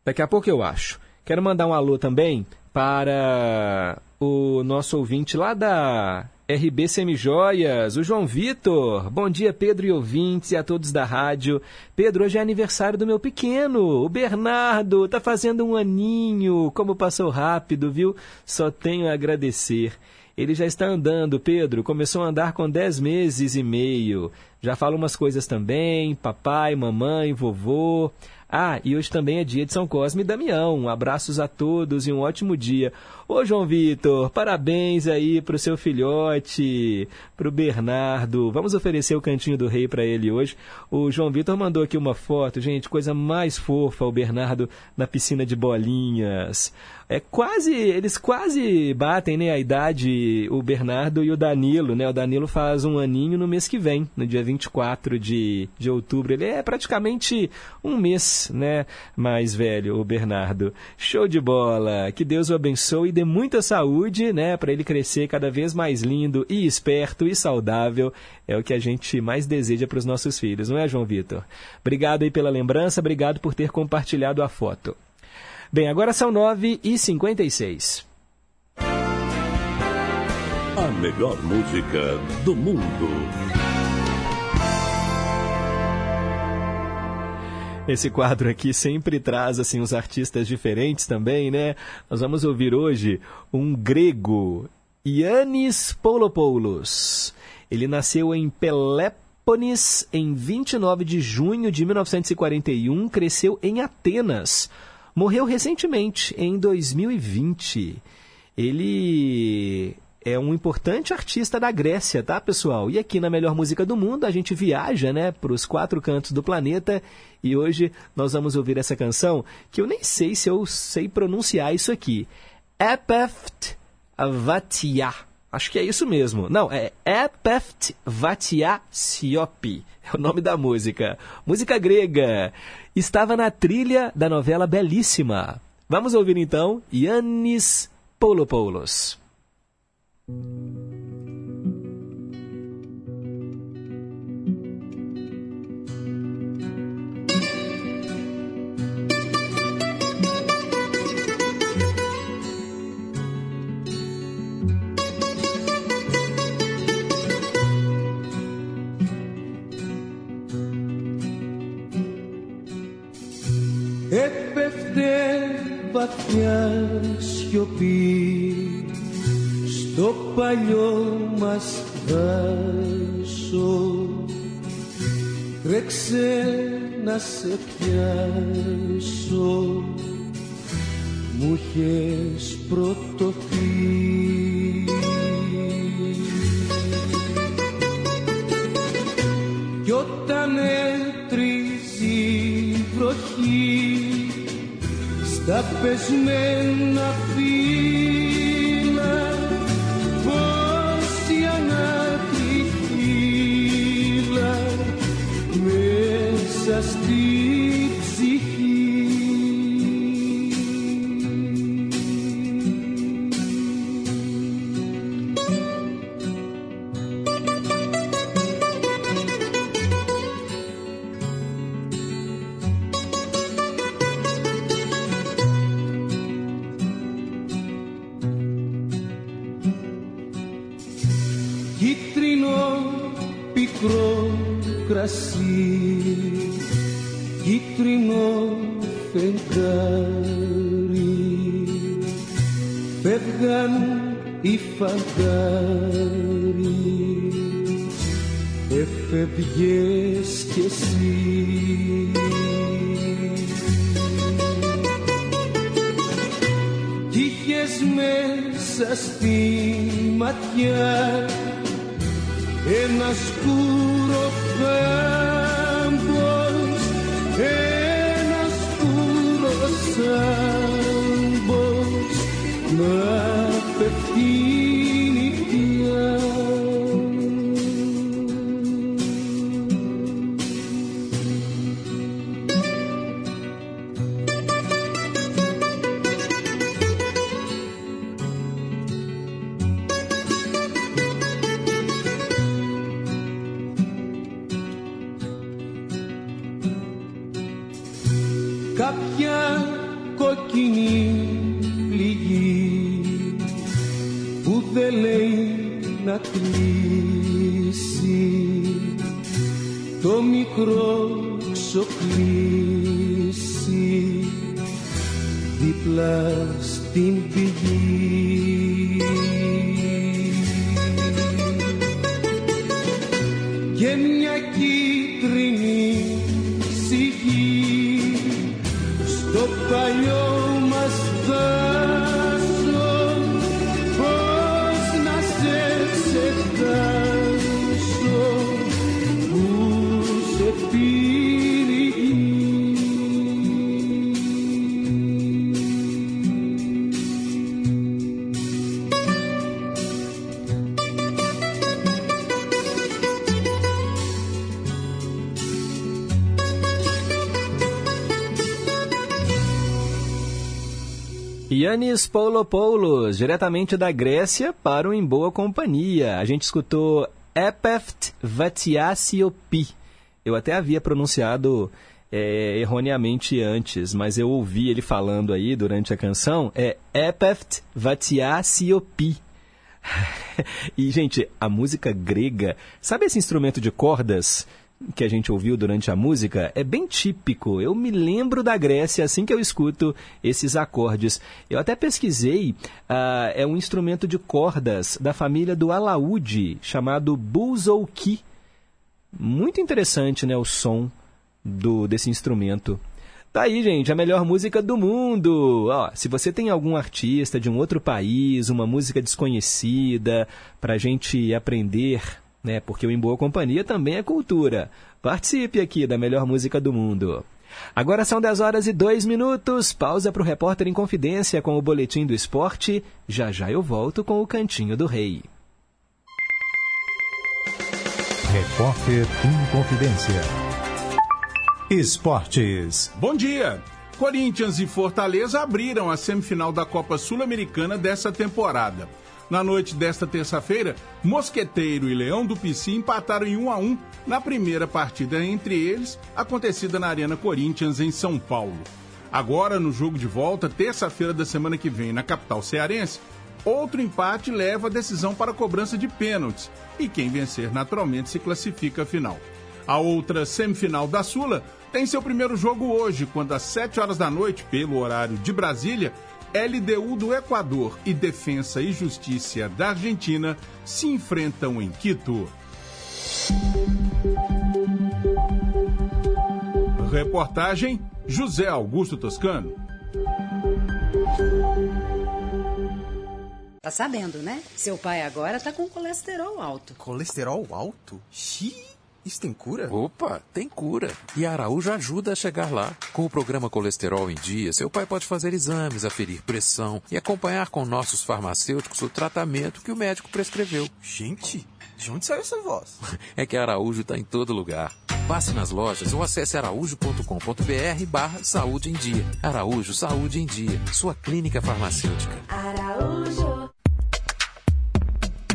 daqui a pouco eu acho. Quero mandar um alô também para o nosso ouvinte lá da RB Semijoias, o João Vitor. Bom dia, Pedro e ouvintes e a todos da rádio. Pedro, hoje é aniversário do meu pequeno, o Bernardo. Tá fazendo um aninho. Como passou rápido, viu? Só tenho a agradecer. Ele já está andando, Pedro. Começou a andar com 10 meses e meio. Já fala umas coisas também, papai, mamãe, vovô. Ah, e hoje também é dia de São Cosme e Damião. Abraços a todos e um ótimo dia. Ô João Vitor, parabéns aí pro seu filhote, pro Bernardo. Vamos oferecer o cantinho do rei para ele hoje. O João Vitor mandou aqui uma foto, gente, coisa mais fofa, o Bernardo na piscina de bolinhas. É quase, eles quase batem, né, a idade, o Bernardo e o Danilo, né? O Danilo faz um aninho no mês que vem, no dia 24 de, de outubro. Ele é praticamente um mês, né, mais velho, o Bernardo. Show de bola. Que Deus o abençoe dê muita saúde, né, para ele crescer cada vez mais lindo e esperto e saudável. É o que a gente mais deseja para os nossos filhos, não é, João Vitor? Obrigado aí pela lembrança, obrigado por ter compartilhado a foto. Bem, agora são 9h56. A melhor música do mundo. Esse quadro aqui sempre traz assim os artistas diferentes também, né? Nós vamos ouvir hoje um grego, Yannis Poulopoulos. Ele nasceu em Pelépolis em 29 de junho de 1941, cresceu em Atenas. Morreu recentemente, em 2020. Ele é um importante artista da Grécia, tá, pessoal? E aqui na Melhor Música do Mundo a gente viaja, né, para os quatro cantos do planeta e hoje nós vamos ouvir essa canção que eu nem sei se eu sei pronunciar isso aqui. Epeft Vatia. Acho que é isso mesmo. Não, é Epeft Vatia Siopi. É o nome da música. Música grega. Estava na trilha da novela Belíssima. Vamos ouvir então Yannis Poulopoulos. Έπεφτε βαθιά σιωπή στο παλιό μας δάσο. Τρέξε να σε πιάσω. Μου είχες πρωτοθεί. Κι όταν έτριζε η βροχή στα πεσμένα φύλλα πως η ανάκρη φύλλα μέσα στη Κίτρινο πικρό κρασί. Κίτρινο φεγγάρι. Φεύγαν οι φαντάρι Έφευγες κι εσύ. Κι είχες μέσα στη ματιά en oscuros ambos, en oscuros ambos. Yannis Poulopoulos, diretamente da Grécia para o Em Boa Companhia. A gente escutou Epeft Vatiasiopi. Eu até havia pronunciado é, erroneamente antes, mas eu ouvi ele falando aí durante a canção. É Epeft Vatiasiopi. e, gente, a música grega, sabe esse instrumento de cordas que a gente ouviu durante a música? É bem típico. Eu me lembro da Grécia assim que eu escuto esses acordes. Eu até pesquisei, ah, é um instrumento de cordas da família do alaúde, chamado bouzouki. Muito interessante, né, o som do, desse instrumento. Tá aí, gente, a melhor música do mundo. Ó, se você tem algum artista de um outro país, uma música desconhecida, pra gente aprender, né? Porque o Em Boa Companhia também é cultura. Participe aqui da melhor música do mundo. Agora são 10 horas e 2 minutos. Pausa para o Repórter em Confidência com o Boletim do Esporte. Já já eu volto com o Cantinho do Rei. Repórter em Confidência. Esportes. Bom dia! Corinthians e Fortaleza abriram a semifinal da Copa Sul-Americana dessa temporada. Na noite desta terça-feira, Mosqueteiro e Leão do Pici empataram em 1 a 1 na primeira partida entre eles, acontecida na Arena Corinthians em São Paulo. Agora, no jogo de volta, terça-feira da semana que vem, na capital cearense, outro empate leva a decisão para a cobrança de pênaltis e quem vencer naturalmente se classifica à final. A outra semifinal da Sula tem seu primeiro jogo hoje, quando às 7 horas da noite, pelo horário de Brasília, LDU do Equador e Defensa e Justiça da Argentina se enfrentam em Quito. Reportagem José Augusto Toscano. Tá sabendo, né? Seu pai agora tá com colesterol alto. Colesterol alto? Xiii. Isso tem cura? Opa, tem cura. E a Araújo ajuda a chegar lá. Com o programa Colesterol em Dia, seu pai pode fazer exames, aferir pressão e acompanhar com nossos farmacêuticos o tratamento que o médico prescreveu. Gente, de onde saiu essa voz? É que a Araújo está em todo lugar. Passe nas lojas ou acesse araújo.com.br barra saúde em dia. Araújo Saúde em Dia, sua clínica farmacêutica. Araújo.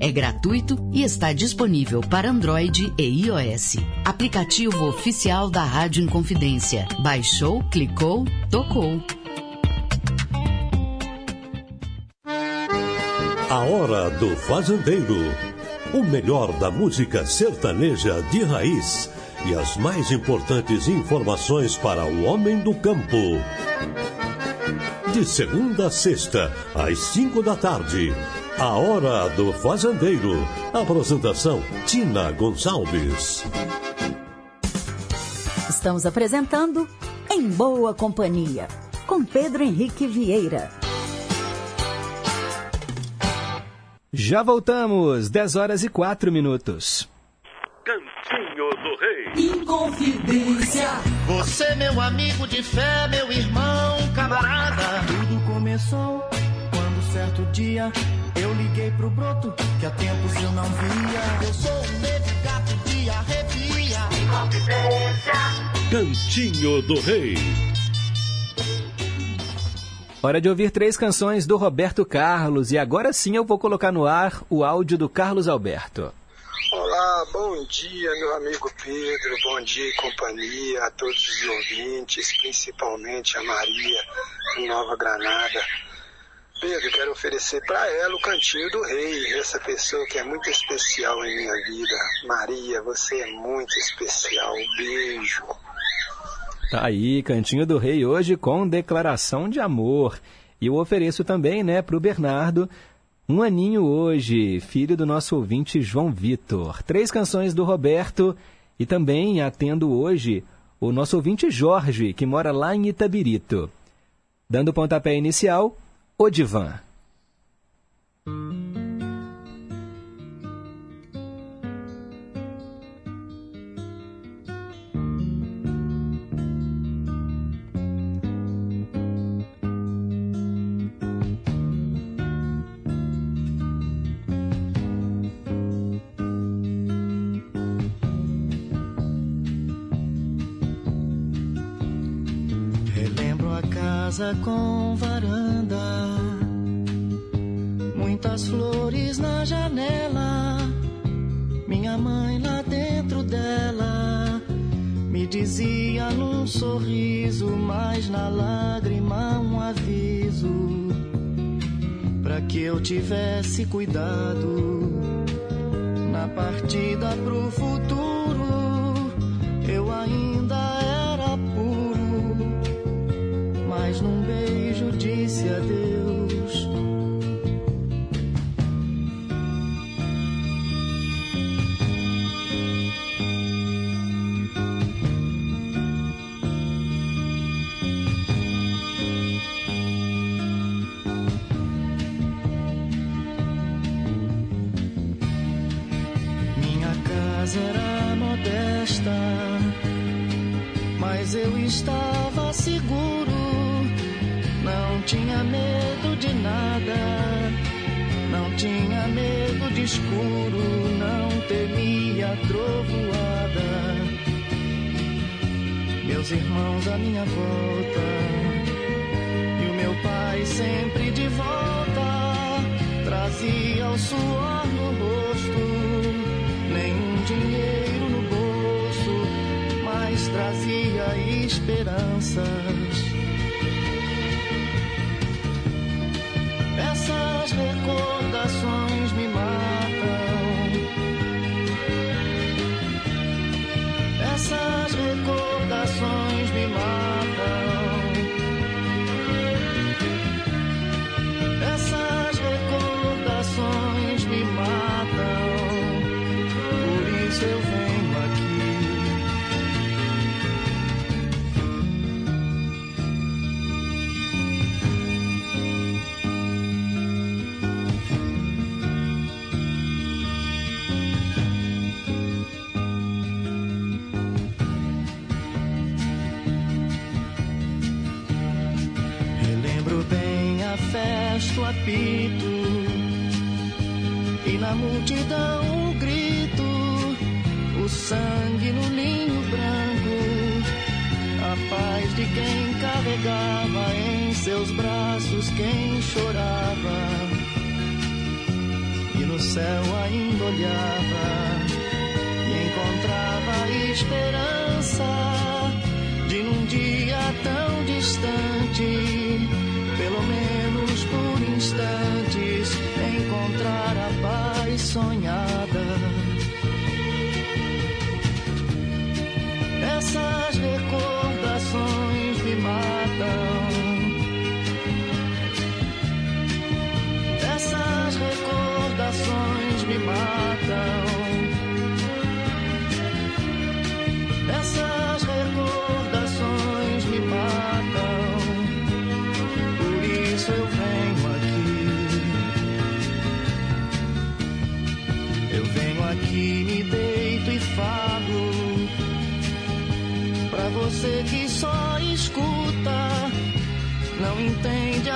é gratuito e está disponível para Android e iOS. Aplicativo oficial da Rádio Inconfidência. Baixou, clicou, tocou. A Hora do Fazendeiro. O melhor da música sertaneja de raiz e as mais importantes informações para o homem do campo. De segunda a sexta, às cinco da tarde. A Hora do Fazendeiro. Apresentação: Tina Gonçalves. Estamos apresentando Em Boa Companhia, com Pedro Henrique Vieira. Já voltamos, 10 horas e 4 minutos. Cantinho do Rei. Inconfidência. Você, meu amigo de fé, meu irmão, camarada. Tudo começou quando certo dia eu liguei pro broto que há tempos eu não via. Eu sou um negro gato de arrepia. Cantinho do Rei. Hora de ouvir três canções do Roberto Carlos e agora sim eu vou colocar no ar o áudio do Carlos Alberto. Olá, bom dia, meu amigo Pedro, bom dia e companhia a todos os ouvintes, principalmente a Maria, de Nova Granada. Pedro, quero oferecer para ela o Cantinho do Rei, essa pessoa que é muito especial em minha vida. Maria, você é muito especial. Beijo. Tá aí, Cantinho do Rei hoje com declaração de amor. E eu ofereço também, né, pro Bernardo, um aninho hoje, filho do nosso ouvinte João Vitor. Três canções do Roberto e também atendo hoje o nosso ouvinte Jorge, que mora lá em Itabirito. Dando o pontapé inicial, o tivesse cuidado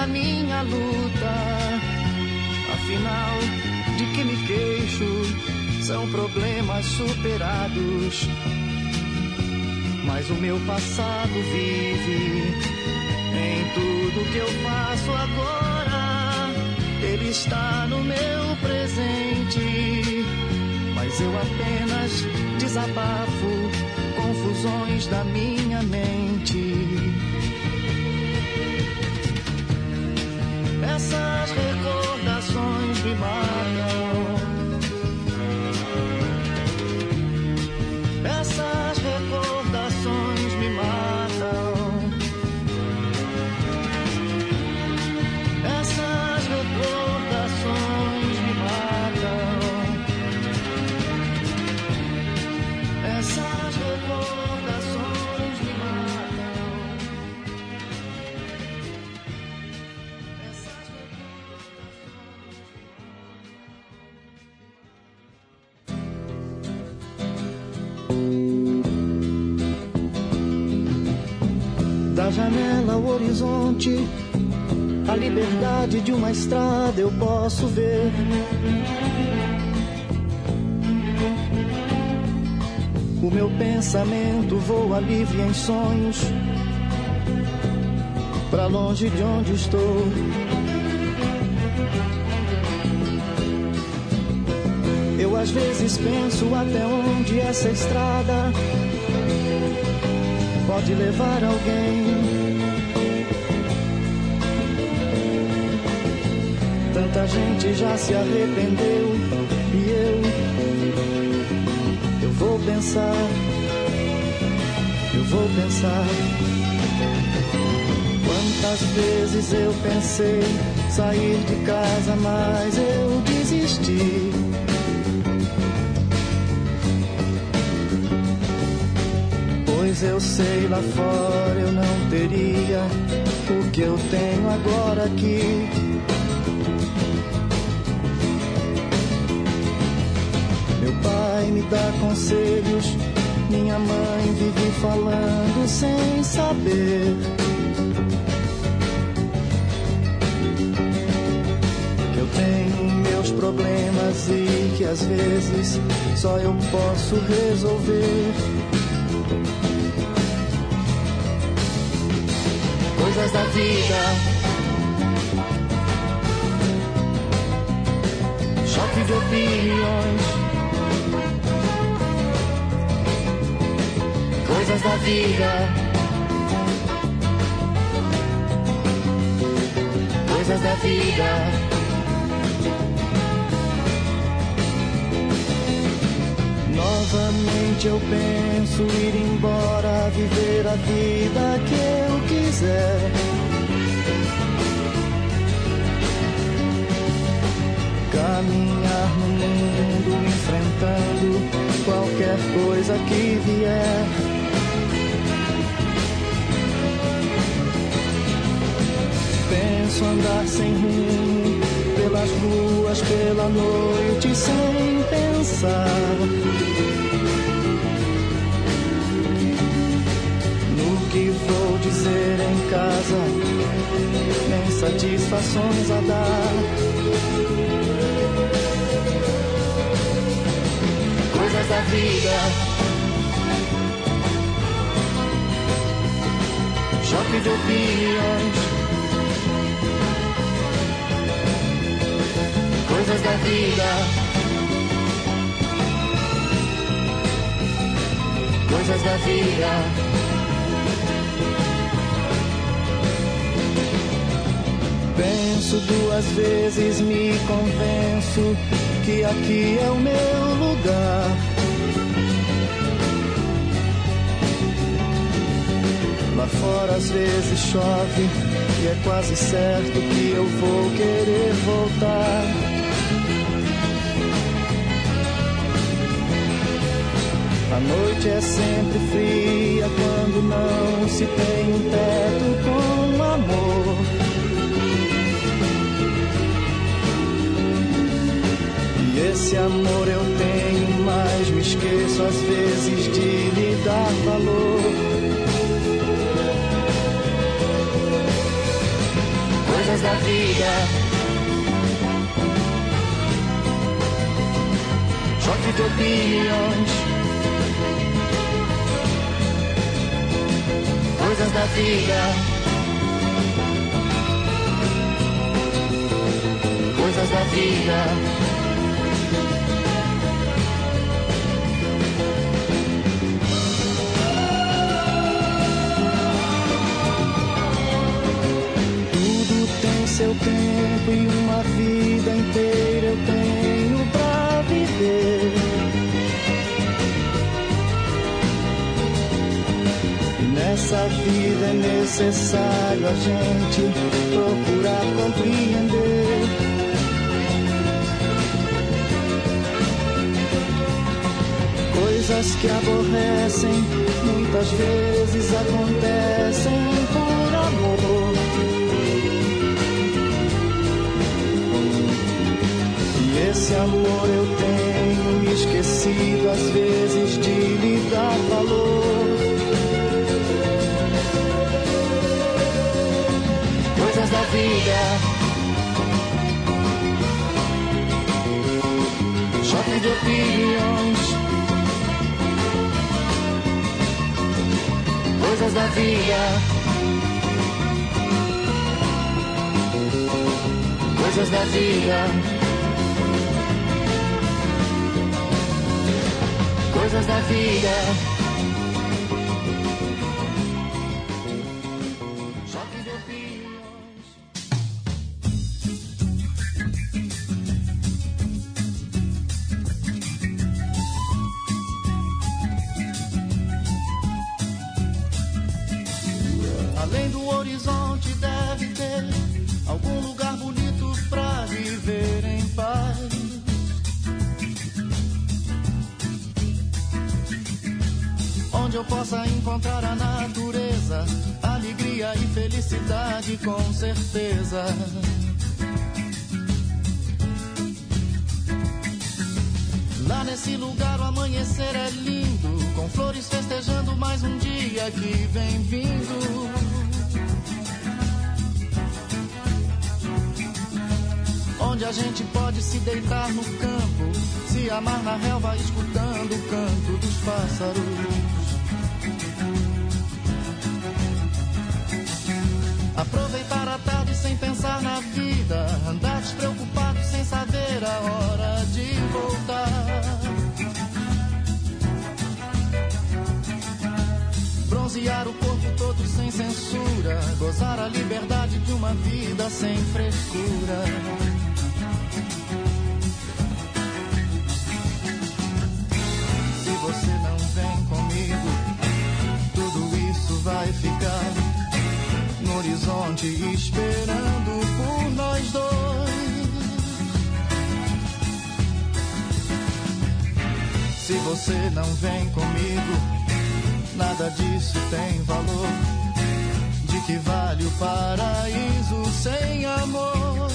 a minha luta. Afinal, de que me queixo? São problemas superados mas o meu passado vive em tudo que eu faço agora. Ele está no meu presente, mas eu apenas desabafo confusões da minha mente. Essas recordações me matam. Horizonte, a liberdade de uma estrada eu posso ver. O meu pensamento voa livre em sonhos, pra longe de onde estou. Eu às vezes penso até onde essa estrada pode levar alguém. Tanta gente já se arrependeu e eu, eu vou pensar, eu vou pensar. Quantas vezes eu pensei sair de casa, mas eu desisti. Pois eu sei lá fora eu não teria o que eu tenho agora aqui. Me dá conselhos, minha mãe vive falando sem saber. Que eu tenho meus problemas e que às vezes só eu posso resolver. coisas da vida. Choque de opiniões. coisas da vida. Coisas da vida. Novamente eu penso ir embora, viver a vida que eu quiser. Caminhar no mundo enfrentando qualquer coisa que vier. Penso andar sem rumo pelas ruas, pela noite sem pensar. No que vou dizer em casa, nem satisfações a dar. Coisas da vida. Choque de opiniões. Coisas da vida. Coisas da vida. Penso duas vezes, me convenço que aqui é o meu lugar. Lá fora às vezes chove e é quase certo que eu vou querer voltar. A noite é sempre fria quando não se tem um teto com amor. E esse amor eu tenho, mas me esqueço às vezes de lhe dar valor. Coisas da vida. Choque de opiniões. Coisas da vida. Coisas da vida. Tudo tem seu tempo e uma vida inteira vida é necessário a gente procurar compreender. Coisas que aborrecem muitas vezes acontecem por amor. E esse amor eu tenho me esquecido às vezes de lhe dar valor. Vida. Choque de opiniões. Coisas da vida. Coisas da vida. Coisas da vida. Horizonte deve ter algum lugar bonito pra viver em paz. Onde eu possa encontrar a natureza, alegria e felicidade com certeza. Lá nesse lugar o amanhecer é lindo, com flores festejando mais um dia que vem vindo. Onde a gente pode se deitar no campo, se amar na relva, escutando o canto dos pássaros. Aproveitar a tarde sem pensar na vida, andar despreocupado sem saber a hora de voltar. Bronzear o corpo todo sem censura, gozar a liberdade de uma vida sem frescura. Esperando por nós dois. Se você não vem comigo, nada disso tem valor. De que vale o paraíso sem amor?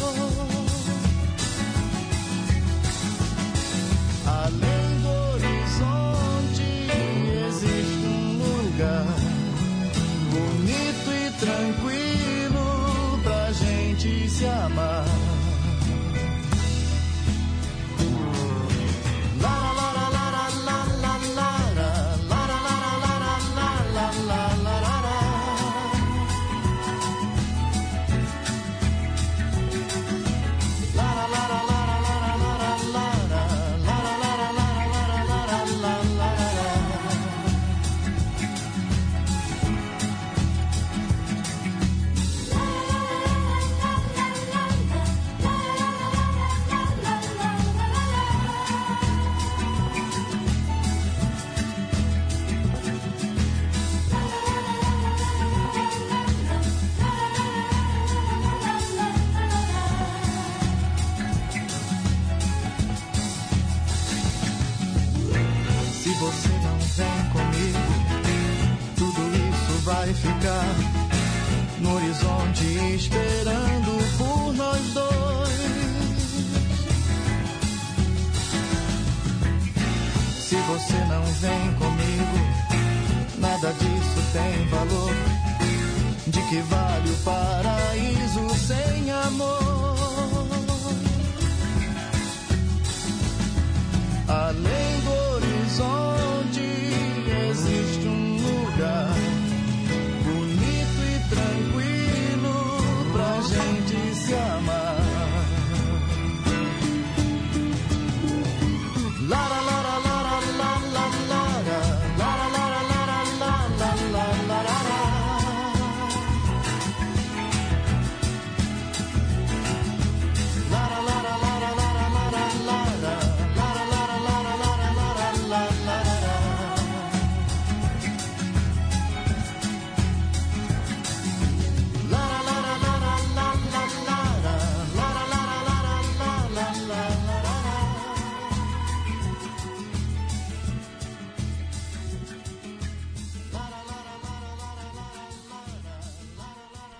Além do horizonte existe um lugar bonito e tranquilo gente se amar.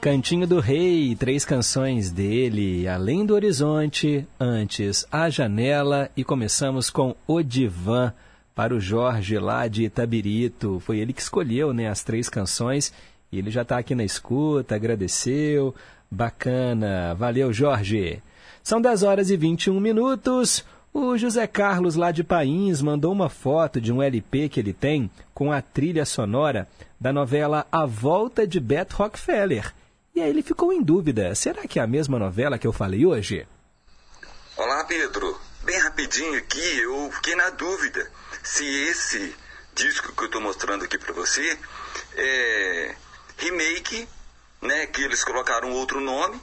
Cantinho do Rei, três canções dele, Além do Horizonte, antes A Janela e começamos com O Divã para o Jorge lá de Itabirito. Foi ele que escolheu né, as três canções e ele já está aqui na escuta, agradeceu. Bacana, valeu Jorge. São 10 horas e 21 minutos. O José Carlos lá de Pains mandou uma foto de um LP que ele tem com a trilha sonora da novela A Volta de Beth Rockefeller. E aí ele ficou em dúvida: será que é a mesma novela que eu falei hoje? Olá, Pedro. Bem rapidinho aqui, eu fiquei na dúvida se esse disco que eu estou mostrando aqui para você é remake, né, que eles colocaram outro nome,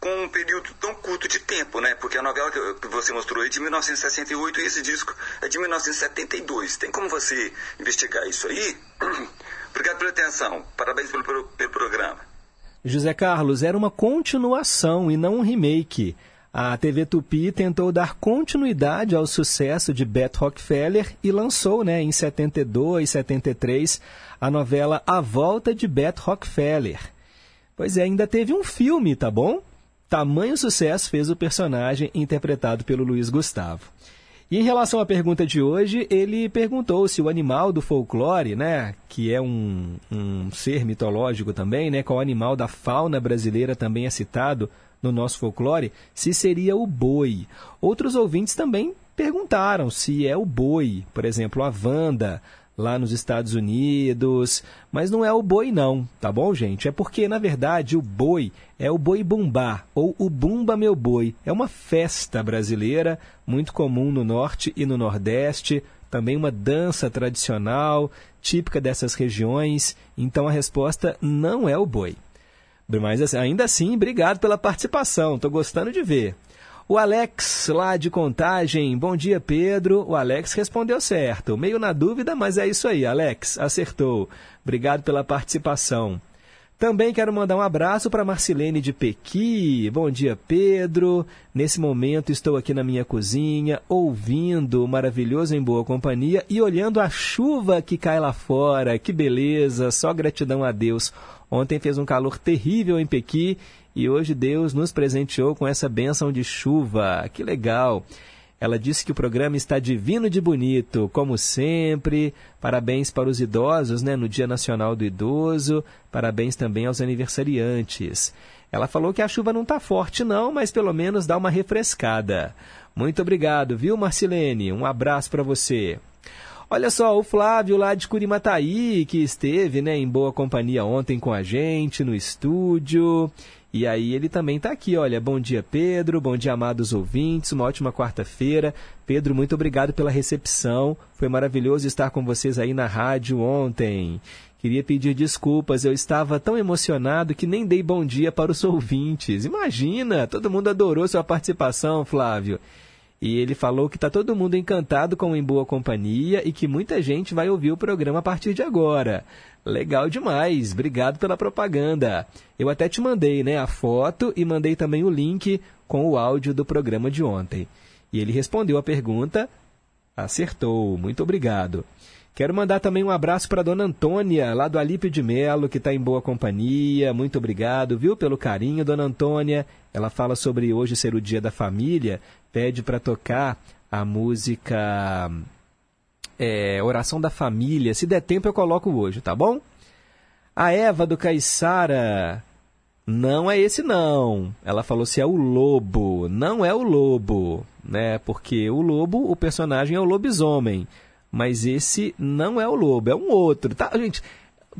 com um período tão curto de tempo, né? Porque a novela que você mostrou é de 1968 e esse disco é de 1972. Tem como você investigar isso aí? Obrigado pela atenção. Parabéns pelo, pelo programa. José Carlos, era uma continuação e não um remake. A TV Tupi tentou dar continuidade ao sucesso de Beth Rockefeller e lançou, né, em 72, 73, a novela A Volta de Beth Rockefeller. Pois é, ainda teve um filme, tá bom? Tamanho sucesso fez o personagem interpretado pelo Luiz Gustavo. E em relação à pergunta de hoje, ele perguntou se o animal do folclore, né, que é um, um ser mitológico também, né, qual animal da fauna brasileira também é citado no nosso folclore, se seria o boi. Outros ouvintes também perguntaram se é o boi, por exemplo, a Wanda, lá nos Estados Unidos, mas não é o boi não, tá bom, gente? É porque, na verdade, o boi é o boi bumbá, ou o bumba meu boi. É uma festa brasileira, muito comum no norte e no nordeste, também uma dança tradicional, típica dessas regiões, então a resposta não é o boi. Mas assim, ainda assim, obrigado pela participação, estou gostando de ver. O Alex, lá de Contagem, bom dia Pedro. O Alex respondeu certo. Meio na dúvida, mas é isso aí, Alex, acertou. Obrigado pela participação. Também quero mandar um abraço para Marcilene de Pequi. Bom dia, Pedro. Nesse momento estou aqui na minha cozinha, ouvindo o maravilhoso em boa companhia e olhando a chuva que cai lá fora. Que beleza, só gratidão a Deus. Ontem fez um calor terrível em Pequi e hoje Deus nos presenteou com essa bênção de chuva. Que legal! Ela disse que o programa está divino de bonito, como sempre. Parabéns para os idosos, né, no Dia Nacional do Idoso. Parabéns também aos aniversariantes. Ela falou que a chuva não está forte não, mas pelo menos dá uma refrescada. Muito obrigado, viu, Marcilene? Um abraço para você. Olha só, o Flávio lá de Curimataí, que esteve né, em boa companhia ontem com a gente no estúdio. E aí ele também está aqui, olha, bom dia Pedro, bom dia amados ouvintes, uma ótima quarta-feira. Pedro, muito obrigado pela recepção, foi maravilhoso estar com vocês aí na rádio ontem. Queria pedir desculpas, eu estava tão emocionado que nem dei bom dia para os ouvintes. Imagina, todo mundo adorou sua participação, Flávio. E ele falou que está todo mundo encantado com Em Boa Companhia e que muita gente vai ouvir o programa a partir de agora. Legal demais, obrigado pela propaganda. Eu até te mandei né, a foto e mandei também o link com o áudio do programa de ontem. E ele respondeu a pergunta, acertou, muito obrigado. Quero mandar também um abraço para dona Antônia, lá do Alípio de Melo, que está em boa companhia. Muito obrigado, viu, pelo carinho, dona Antônia. Ela fala sobre hoje ser o dia da família, pede para tocar a música é, Oração da Família. Se der tempo, eu coloco hoje, tá bom? A Eva do Caissara. Não é esse não. Ela falou se é o lobo. Não é o lobo, né? Porque o lobo, o personagem é o lobisomem. Mas esse não é o lobo, é um outro, tá? Gente,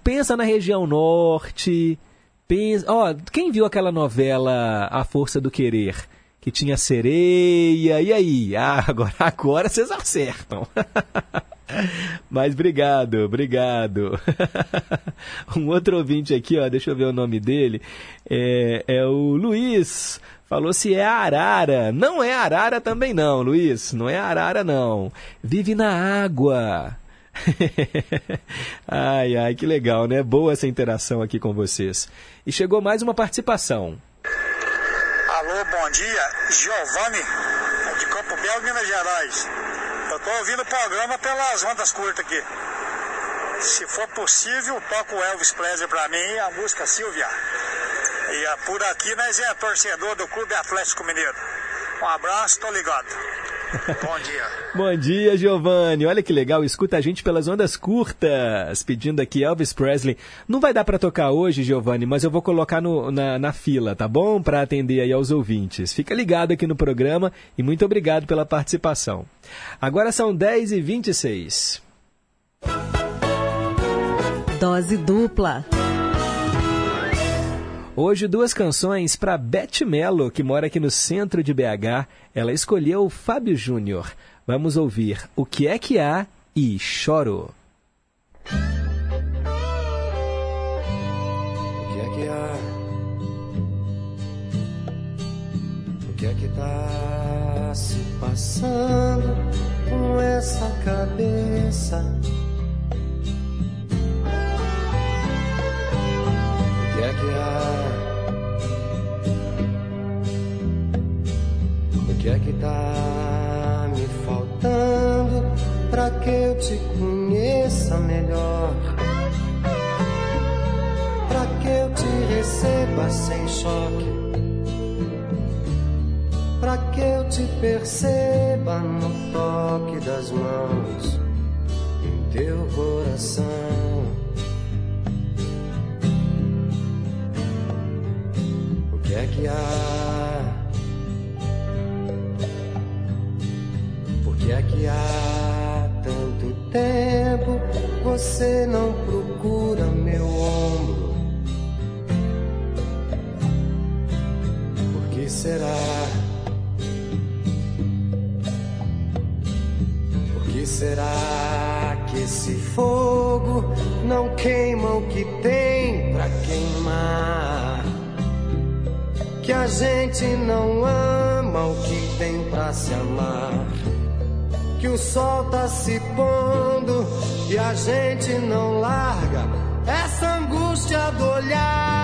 pensa na região norte. Pensa, ó, quem viu aquela novela A Força do Querer? que tinha sereia. E aí? Ah, agora, agora vocês acertam. Mas obrigado, obrigado. um outro ouvinte aqui, ó, deixa eu ver o nome dele. É, é o Luiz. Falou se é arara. Não é arara também não, Luiz. Não é arara não. Vive na água. ai, ai, que legal, né? Boa essa interação aqui com vocês. E chegou mais uma participação. Alô, bom dia. Giovanni, de Campo Belo, Minas Gerais. Eu tô ouvindo o programa pelas ondas curtas aqui. Se for possível, toca o Elvis Presley pra mim e a música Silvia. E é por aqui nós é torcedor do Clube Atlético Mineiro. Um abraço, tô ligado. Bom dia. Bom dia, Giovanni. Olha que legal, escuta a gente pelas ondas curtas, pedindo aqui Elvis Presley. Não vai dar para tocar hoje, Giovanni, mas eu vou colocar no, na, na fila, tá bom? Para atender aí aos ouvintes. Fica ligado aqui no programa e muito obrigado pela participação. Agora são 10h26. Dose dupla. Hoje, duas canções para Beth Mello, que mora aqui no centro de BH. Ela escolheu o Fábio Júnior. Vamos ouvir O que é que há e Choro. O que é que há? O que é que tá se passando com essa cabeça? Que é que há? O que é que tá me faltando pra que eu te conheça melhor? Pra que eu te receba sem choque? Pra que eu te perceba no toque das mãos em teu coração? Que é que há? Por que é que há tanto tempo você não procura meu ombro? Por que será? Por que será que esse fogo não queima o que tem a gente não ama o que tem pra se amar. Que o sol tá se pondo e a gente não larga essa angústia do olhar.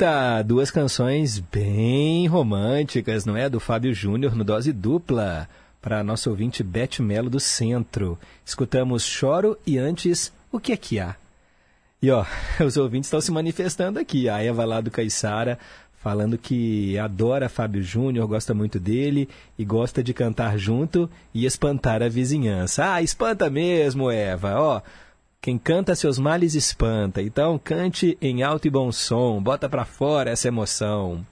Eita, duas canções bem românticas, não é? Do Fábio Júnior no dose dupla, para nosso ouvinte Beth Melo do Centro. Escutamos Choro e antes O que é que há? E ó, os ouvintes estão se manifestando aqui. A Eva lá do Caiçara falando que adora Fábio Júnior, gosta muito dele e gosta de cantar junto e espantar a vizinhança. Ah, espanta mesmo, Eva. Ó, quem canta seus males espanta. Então cante em alto e bom som, bota para fora essa emoção.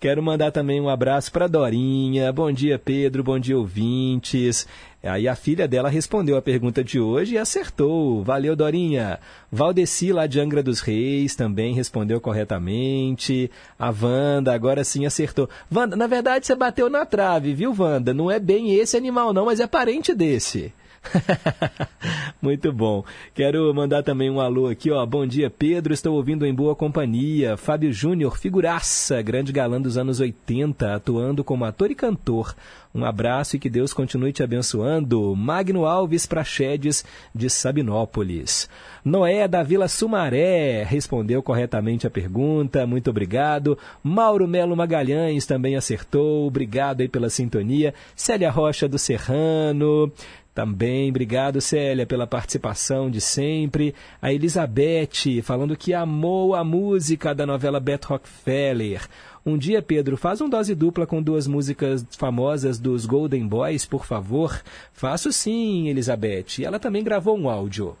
Quero mandar também um abraço para Dorinha. Bom dia, Pedro. Bom dia, ouvintes. Aí a filha dela respondeu a pergunta de hoje e acertou. Valeu, Dorinha. Valdeci, lá de Angra dos Reis, também respondeu corretamente. A Wanda, agora sim acertou. Wanda, na verdade você bateu na trave, viu, Wanda? Não é bem esse animal, não, mas é parente desse. Muito bom. Quero mandar também um alô aqui, ó. Bom dia, Pedro. Estou ouvindo em boa companhia. Fábio Júnior, figuraça, grande galã dos anos 80, atuando como ator e cantor. Um abraço e que Deus continue te abençoando. Magno Alves Prachedes, de Sabinópolis. Noé, da Vila Sumaré, respondeu corretamente a pergunta. Muito obrigado. Mauro Melo Magalhães também acertou. Obrigado aí pela sintonia. Célia Rocha do Serrano. Também, obrigado Célia pela participação de sempre. A Elizabeth falando que amou a música da novela Beth Rockefeller. Um dia, Pedro, faz um dose dupla com duas músicas famosas dos Golden Boys, por favor. Faço sim, Elizabeth. Ela também gravou um áudio.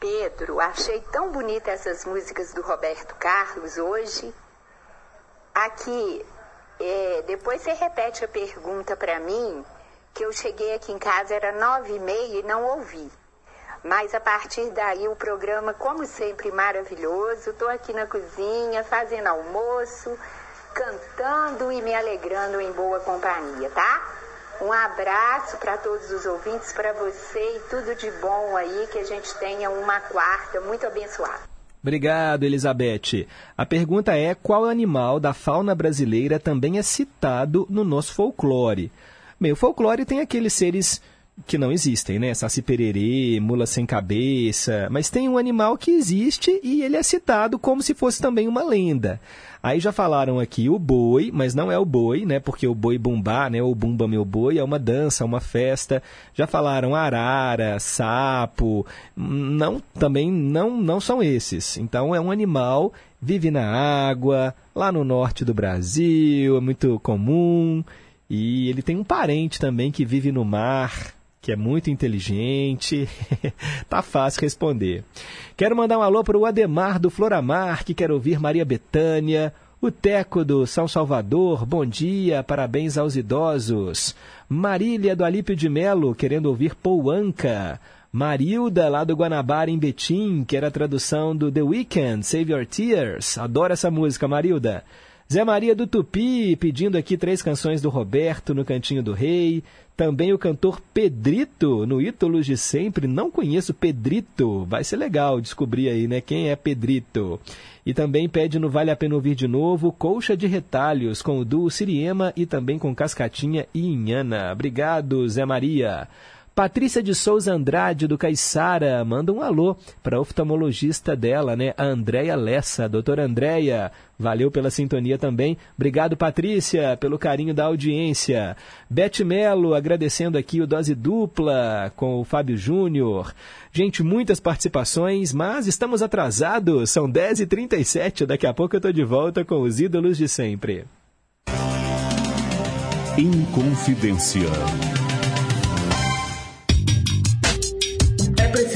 Pedro, achei tão bonita essas músicas do Roberto Carlos hoje. Aqui, é, depois você repete a pergunta para mim que eu cheguei aqui em casa era nove e meia e não ouvi. Mas a partir daí o programa, como sempre, maravilhoso. Estou aqui na cozinha, fazendo almoço, cantando e me alegrando em boa companhia, tá? Um abraço para todos os ouvintes, para você e tudo de bom aí, que a gente tenha uma quarta muito abençoada. Obrigado, Elizabeth. A pergunta é: qual animal da fauna brasileira também é citado no nosso folclore? Bem, o folclore tem aqueles seres que não existem, né? Saci pererê, mula sem cabeça, mas tem um animal que existe e ele é citado como se fosse também uma lenda. Aí já falaram aqui o boi, mas não é o boi, né? Porque o boi bumbá, né? O bumba meu boi é uma dança, uma festa. Já falaram arara, sapo, não, também não, não são esses. Então é um animal vive na água, lá no norte do Brasil, é muito comum. E ele tem um parente também que vive no mar, que é muito inteligente. tá fácil responder. Quero mandar um alô para o Ademar do Floramar, que quer ouvir Maria Betânia. O Teco do São Salvador, bom dia, parabéns aos idosos. Marília do Alípio de Melo, querendo ouvir Pouanca. Marilda, lá do Guanabara, em Betim, que era a tradução do The Weeknd, Save Your Tears. Adoro essa música, Marilda. Zé Maria do Tupi pedindo aqui três canções do Roberto no Cantinho do Rei. Também o cantor Pedrito no Ídolos de Sempre. Não conheço Pedrito. Vai ser legal descobrir aí, né? Quem é Pedrito? E também pede no Vale a Pena Ouvir de Novo Colcha de Retalhos com o duo Siriema e também com Cascatinha e Inhana. Obrigado, Zé Maria. Patrícia de Souza Andrade, do Caiçara, manda um alô para a oftalmologista dela, né, a Andréia Lessa. Doutora Andréia, valeu pela sintonia também. Obrigado, Patrícia, pelo carinho da audiência. Bete Melo, agradecendo aqui o Dose Dupla com o Fábio Júnior. Gente, muitas participações, mas estamos atrasados. São 10h37, daqui a pouco eu estou de volta com os ídolos de sempre. Inconfidência.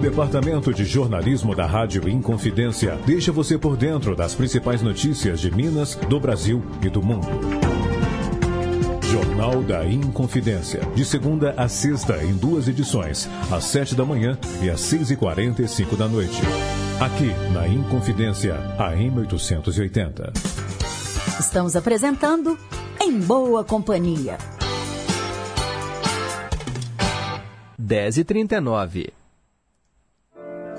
Departamento de jornalismo da Rádio Inconfidência deixa você por dentro das principais notícias de Minas, do Brasil e do mundo. Jornal da Inconfidência. De segunda a sexta, em duas edições, às sete da manhã e às seis e quarenta e cinco da noite. Aqui, na Inconfidência, AM 880. Estamos apresentando Em Boa Companhia. 10 e 39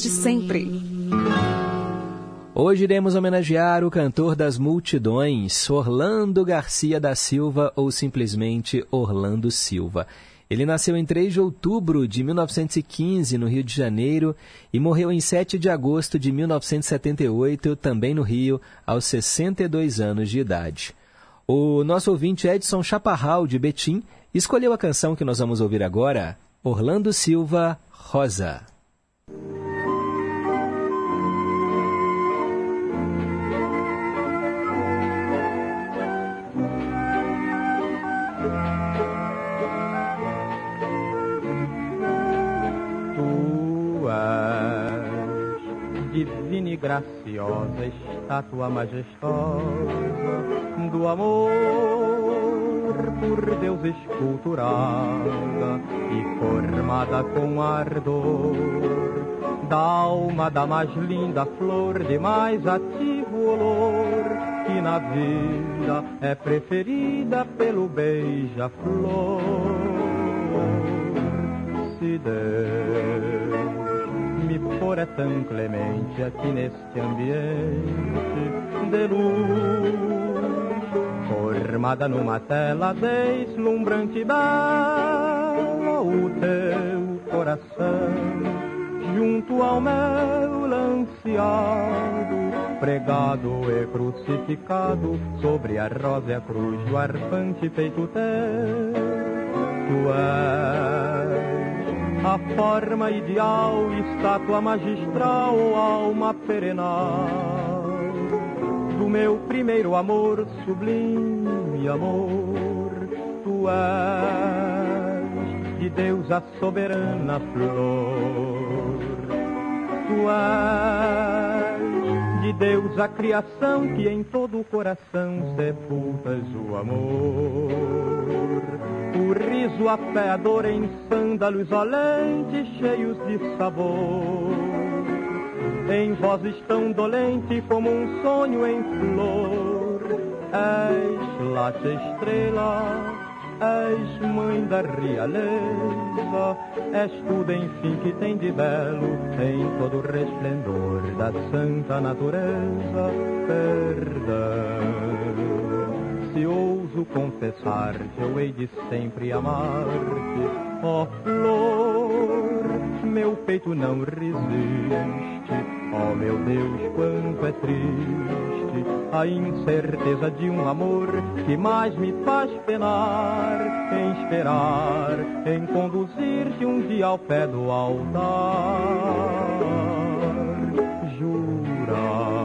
de sempre. Hoje iremos homenagear o cantor das multidões, Orlando Garcia da Silva, ou simplesmente Orlando Silva. Ele nasceu em 3 de outubro de 1915, no Rio de Janeiro, e morreu em 7 de agosto de 1978, também no Rio, aos 62 anos de idade. O nosso ouvinte Edson Chaparral, de Betim, escolheu a canção que nós vamos ouvir agora, Orlando Silva, Rosa. E graciosa, estátua majestosa do amor por Deus esculturada e formada com ardor. Da alma da mais linda flor de mais ativo olor que na vida é preferida pelo beija-flor. Se Deus me for é tão clemente aqui neste ambiente de luz, formada numa tela deslumbrante e bela, o teu coração junto ao meu lanceado, pregado e crucificado sobre a rosa e a cruz do arfante peito teu. Tu és a forma ideal, estátua magistral, alma perenal do meu primeiro amor, sublime amor. Tu és de Deus a soberana flor. Tu és de Deus a criação que em todo o coração sepultas o amor. O riso, a fé, a dor em sândalos olentes cheios de sabor. Em vozes tão dolente como um sonho em flor. És late estrela, és mãe da realeza, és tudo enfim que tem de belo em todo o resplendor da santa natureza. Perdão se ouso confessar-te, eu hei de sempre amar-te, ó flor, meu peito não resiste, ó meu Deus, quanto é triste a incerteza de um amor que mais me faz penar, em esperar, em conduzir-te um dia ao pé do altar, jurar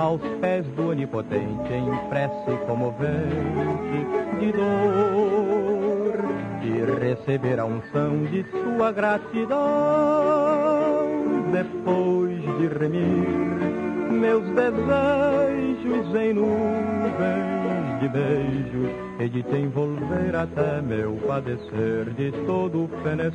aos pés do onipotente em prece comovente de dor e receber a unção de sua gratidão depois de remir meus desejos em nuvens de beijos e de te envolver até meu padecer de todo fenecer.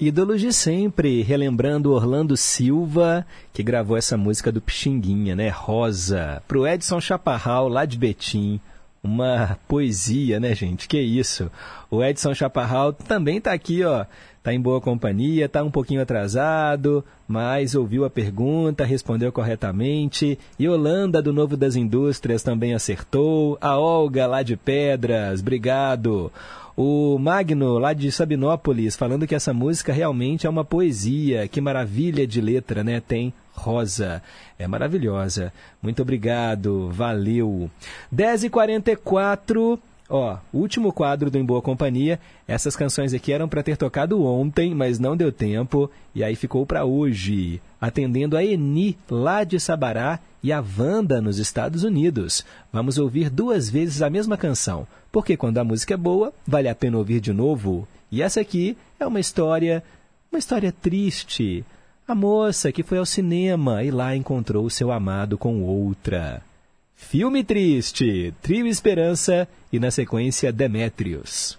Ídolos de sempre, relembrando Orlando Silva, que gravou essa música do Pixinguinha, né? Rosa. Pro Edson Chaparral, lá de Betim, uma poesia, né, gente? Que isso. O Edson Chaparral também está aqui, ó. Tá em boa companhia, tá um pouquinho atrasado, mas ouviu a pergunta, respondeu corretamente. E Holanda do Novo das Indústrias também acertou. A Olga lá de Pedras, obrigado. O Magno, lá de Sabinópolis, falando que essa música realmente é uma poesia. Que maravilha de letra, né? Tem rosa. É maravilhosa. Muito obrigado. Valeu. 10h44. Ó, último quadro do Em Boa Companhia. Essas canções aqui eram para ter tocado ontem, mas não deu tempo. E aí ficou para hoje. Atendendo a Eni, lá de Sabará, e a Wanda, nos Estados Unidos. Vamos ouvir duas vezes a mesma canção. Porque quando a música é boa, vale a pena ouvir de novo. E essa aqui é uma história, uma história triste. A moça que foi ao cinema e lá encontrou seu amado com outra. Filme Triste, Trio Esperança e na sequência Demétrios.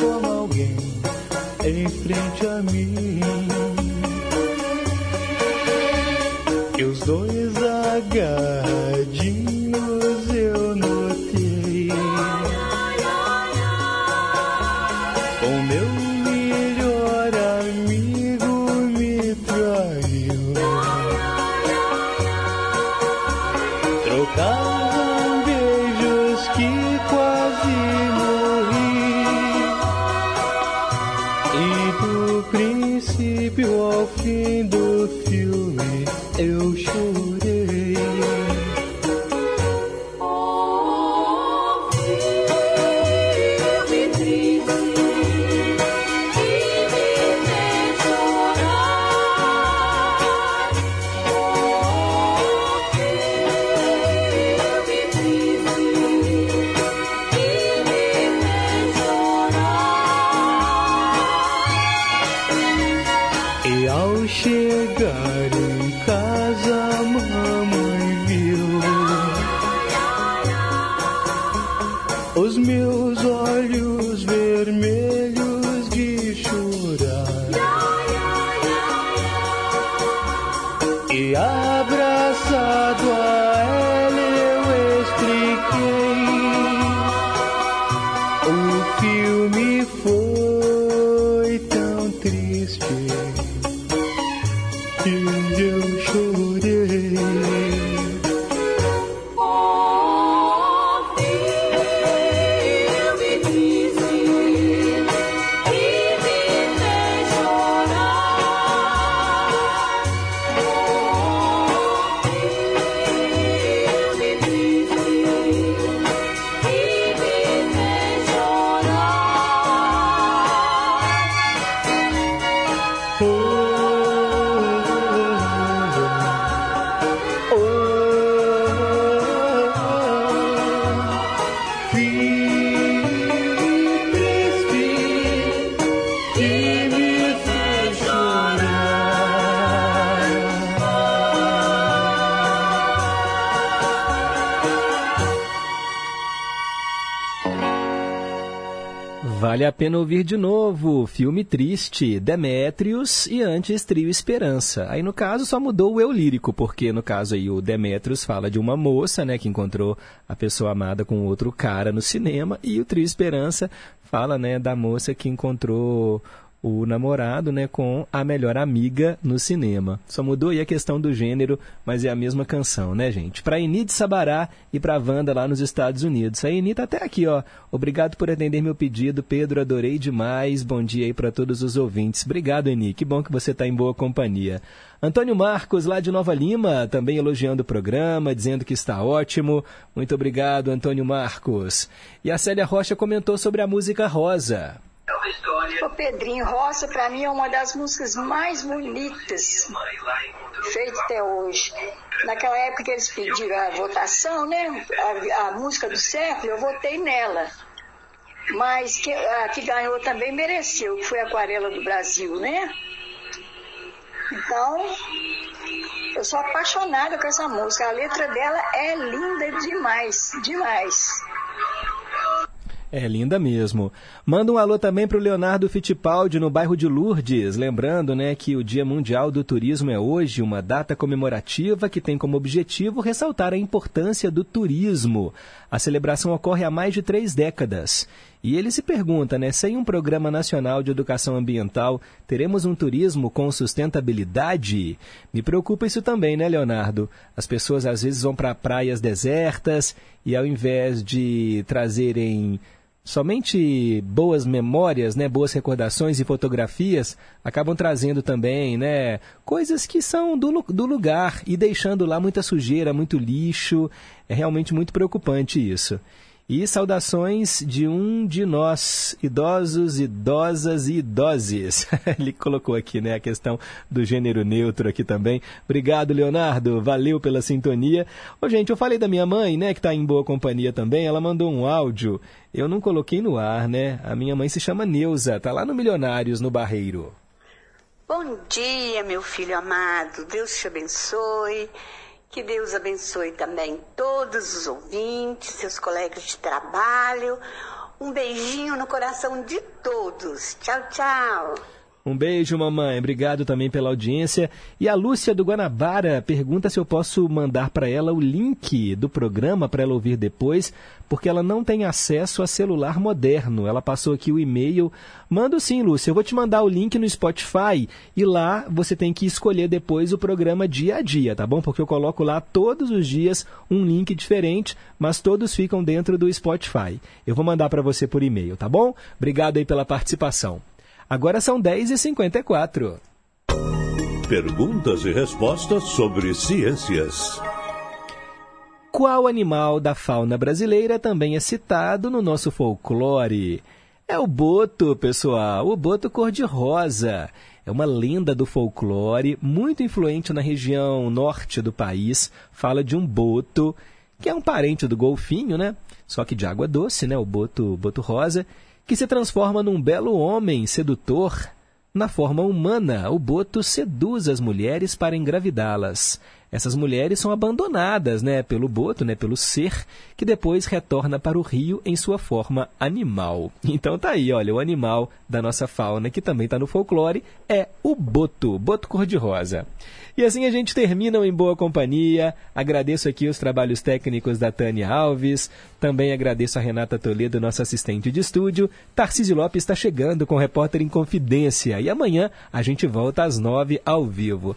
como alguém em frente a mim. E os dois agarradinhos. De novo. Filme triste, Demétrios e antes Trio Esperança. Aí no caso só mudou o eu lírico, porque no caso aí o Demétrios fala de uma moça, né, que encontrou a pessoa amada com outro cara no cinema e o Trio Esperança fala, né, da moça que encontrou o namorado, né, com a melhor amiga no cinema. Só mudou aí a questão do gênero, mas é a mesma canção, né, gente? Para Enid Sabará e para Wanda lá nos Estados Unidos. A Enid tá até aqui, ó. Obrigado por atender meu pedido, Pedro, adorei demais. Bom dia aí para todos os ouvintes. Obrigado, Eni. Que bom que você está em boa companhia. Antônio Marcos, lá de Nova Lima, também elogiando o programa, dizendo que está ótimo. Muito obrigado, Antônio Marcos. E a Célia Rocha comentou sobre a música Rosa. O Pedrinho Roça, para mim, é uma das músicas mais bonitas feitas até hoje. Naquela época que eles pediram a votação, né? A, a música do século, eu votei nela. Mas que, a que ganhou também mereceu, que foi a Aquarela do Brasil, né? Então, eu sou apaixonada com essa música. A letra dela é linda demais, demais. É linda mesmo. Manda um alô também para o Leonardo Fittipaldi no bairro de Lourdes. Lembrando né, que o Dia Mundial do Turismo é hoje uma data comemorativa que tem como objetivo ressaltar a importância do turismo. A celebração ocorre há mais de três décadas. E ele se pergunta, né, sem um programa nacional de educação ambiental, teremos um turismo com sustentabilidade? Me preocupa isso também, né, Leonardo? As pessoas às vezes vão para praias desertas e ao invés de trazerem somente boas memórias, né, boas recordações e fotografias, acabam trazendo também, né, coisas que são do, do lugar e deixando lá muita sujeira, muito lixo. É realmente muito preocupante isso. E saudações de um de nós, idosos, idosas e idoses. Ele colocou aqui, né, a questão do gênero neutro aqui também. Obrigado, Leonardo. Valeu pela sintonia. Ô, gente, eu falei da minha mãe, né, que está em boa companhia também. Ela mandou um áudio. Eu não coloquei no ar, né? A minha mãe se chama Neuza, tá lá no Milionários, no Barreiro. Bom dia, meu filho amado. Deus te abençoe. Que Deus abençoe também todos os ouvintes, seus colegas de trabalho. Um beijinho no coração de todos. Tchau, tchau. Um beijo, mamãe. Obrigado também pela audiência. E a Lúcia do Guanabara pergunta se eu posso mandar para ela o link do programa para ela ouvir depois, porque ela não tem acesso a celular moderno. Ela passou aqui o e-mail. Mando sim, Lúcia. Eu vou te mandar o link no Spotify e lá você tem que escolher depois o programa dia a dia, tá bom? Porque eu coloco lá todos os dias um link diferente, mas todos ficam dentro do Spotify. Eu vou mandar para você por e-mail, tá bom? Obrigado aí pela participação. Agora são 10h54. Perguntas e respostas sobre ciências. Qual animal da fauna brasileira também é citado no nosso folclore? É o boto, pessoal, o boto cor-de-rosa. É uma lenda do folclore muito influente na região norte do país. Fala de um boto, que é um parente do golfinho, né? Só que de água doce, né? O boto, boto rosa que se transforma num belo homem sedutor. Na forma humana, o boto seduz as mulheres para engravidá-las. Essas mulheres são abandonadas né, pelo boto, né, pelo ser, que depois retorna para o rio em sua forma animal. Então tá aí, olha, o animal da nossa fauna, que também está no folclore, é o boto, boto cor-de-rosa. E assim a gente termina Em Boa Companhia. Agradeço aqui os trabalhos técnicos da Tânia Alves. Também agradeço a Renata Toledo, nossa assistente de estúdio. Tarcísio Lopes está chegando com o Repórter em Confidência. E amanhã a gente volta às nove ao vivo.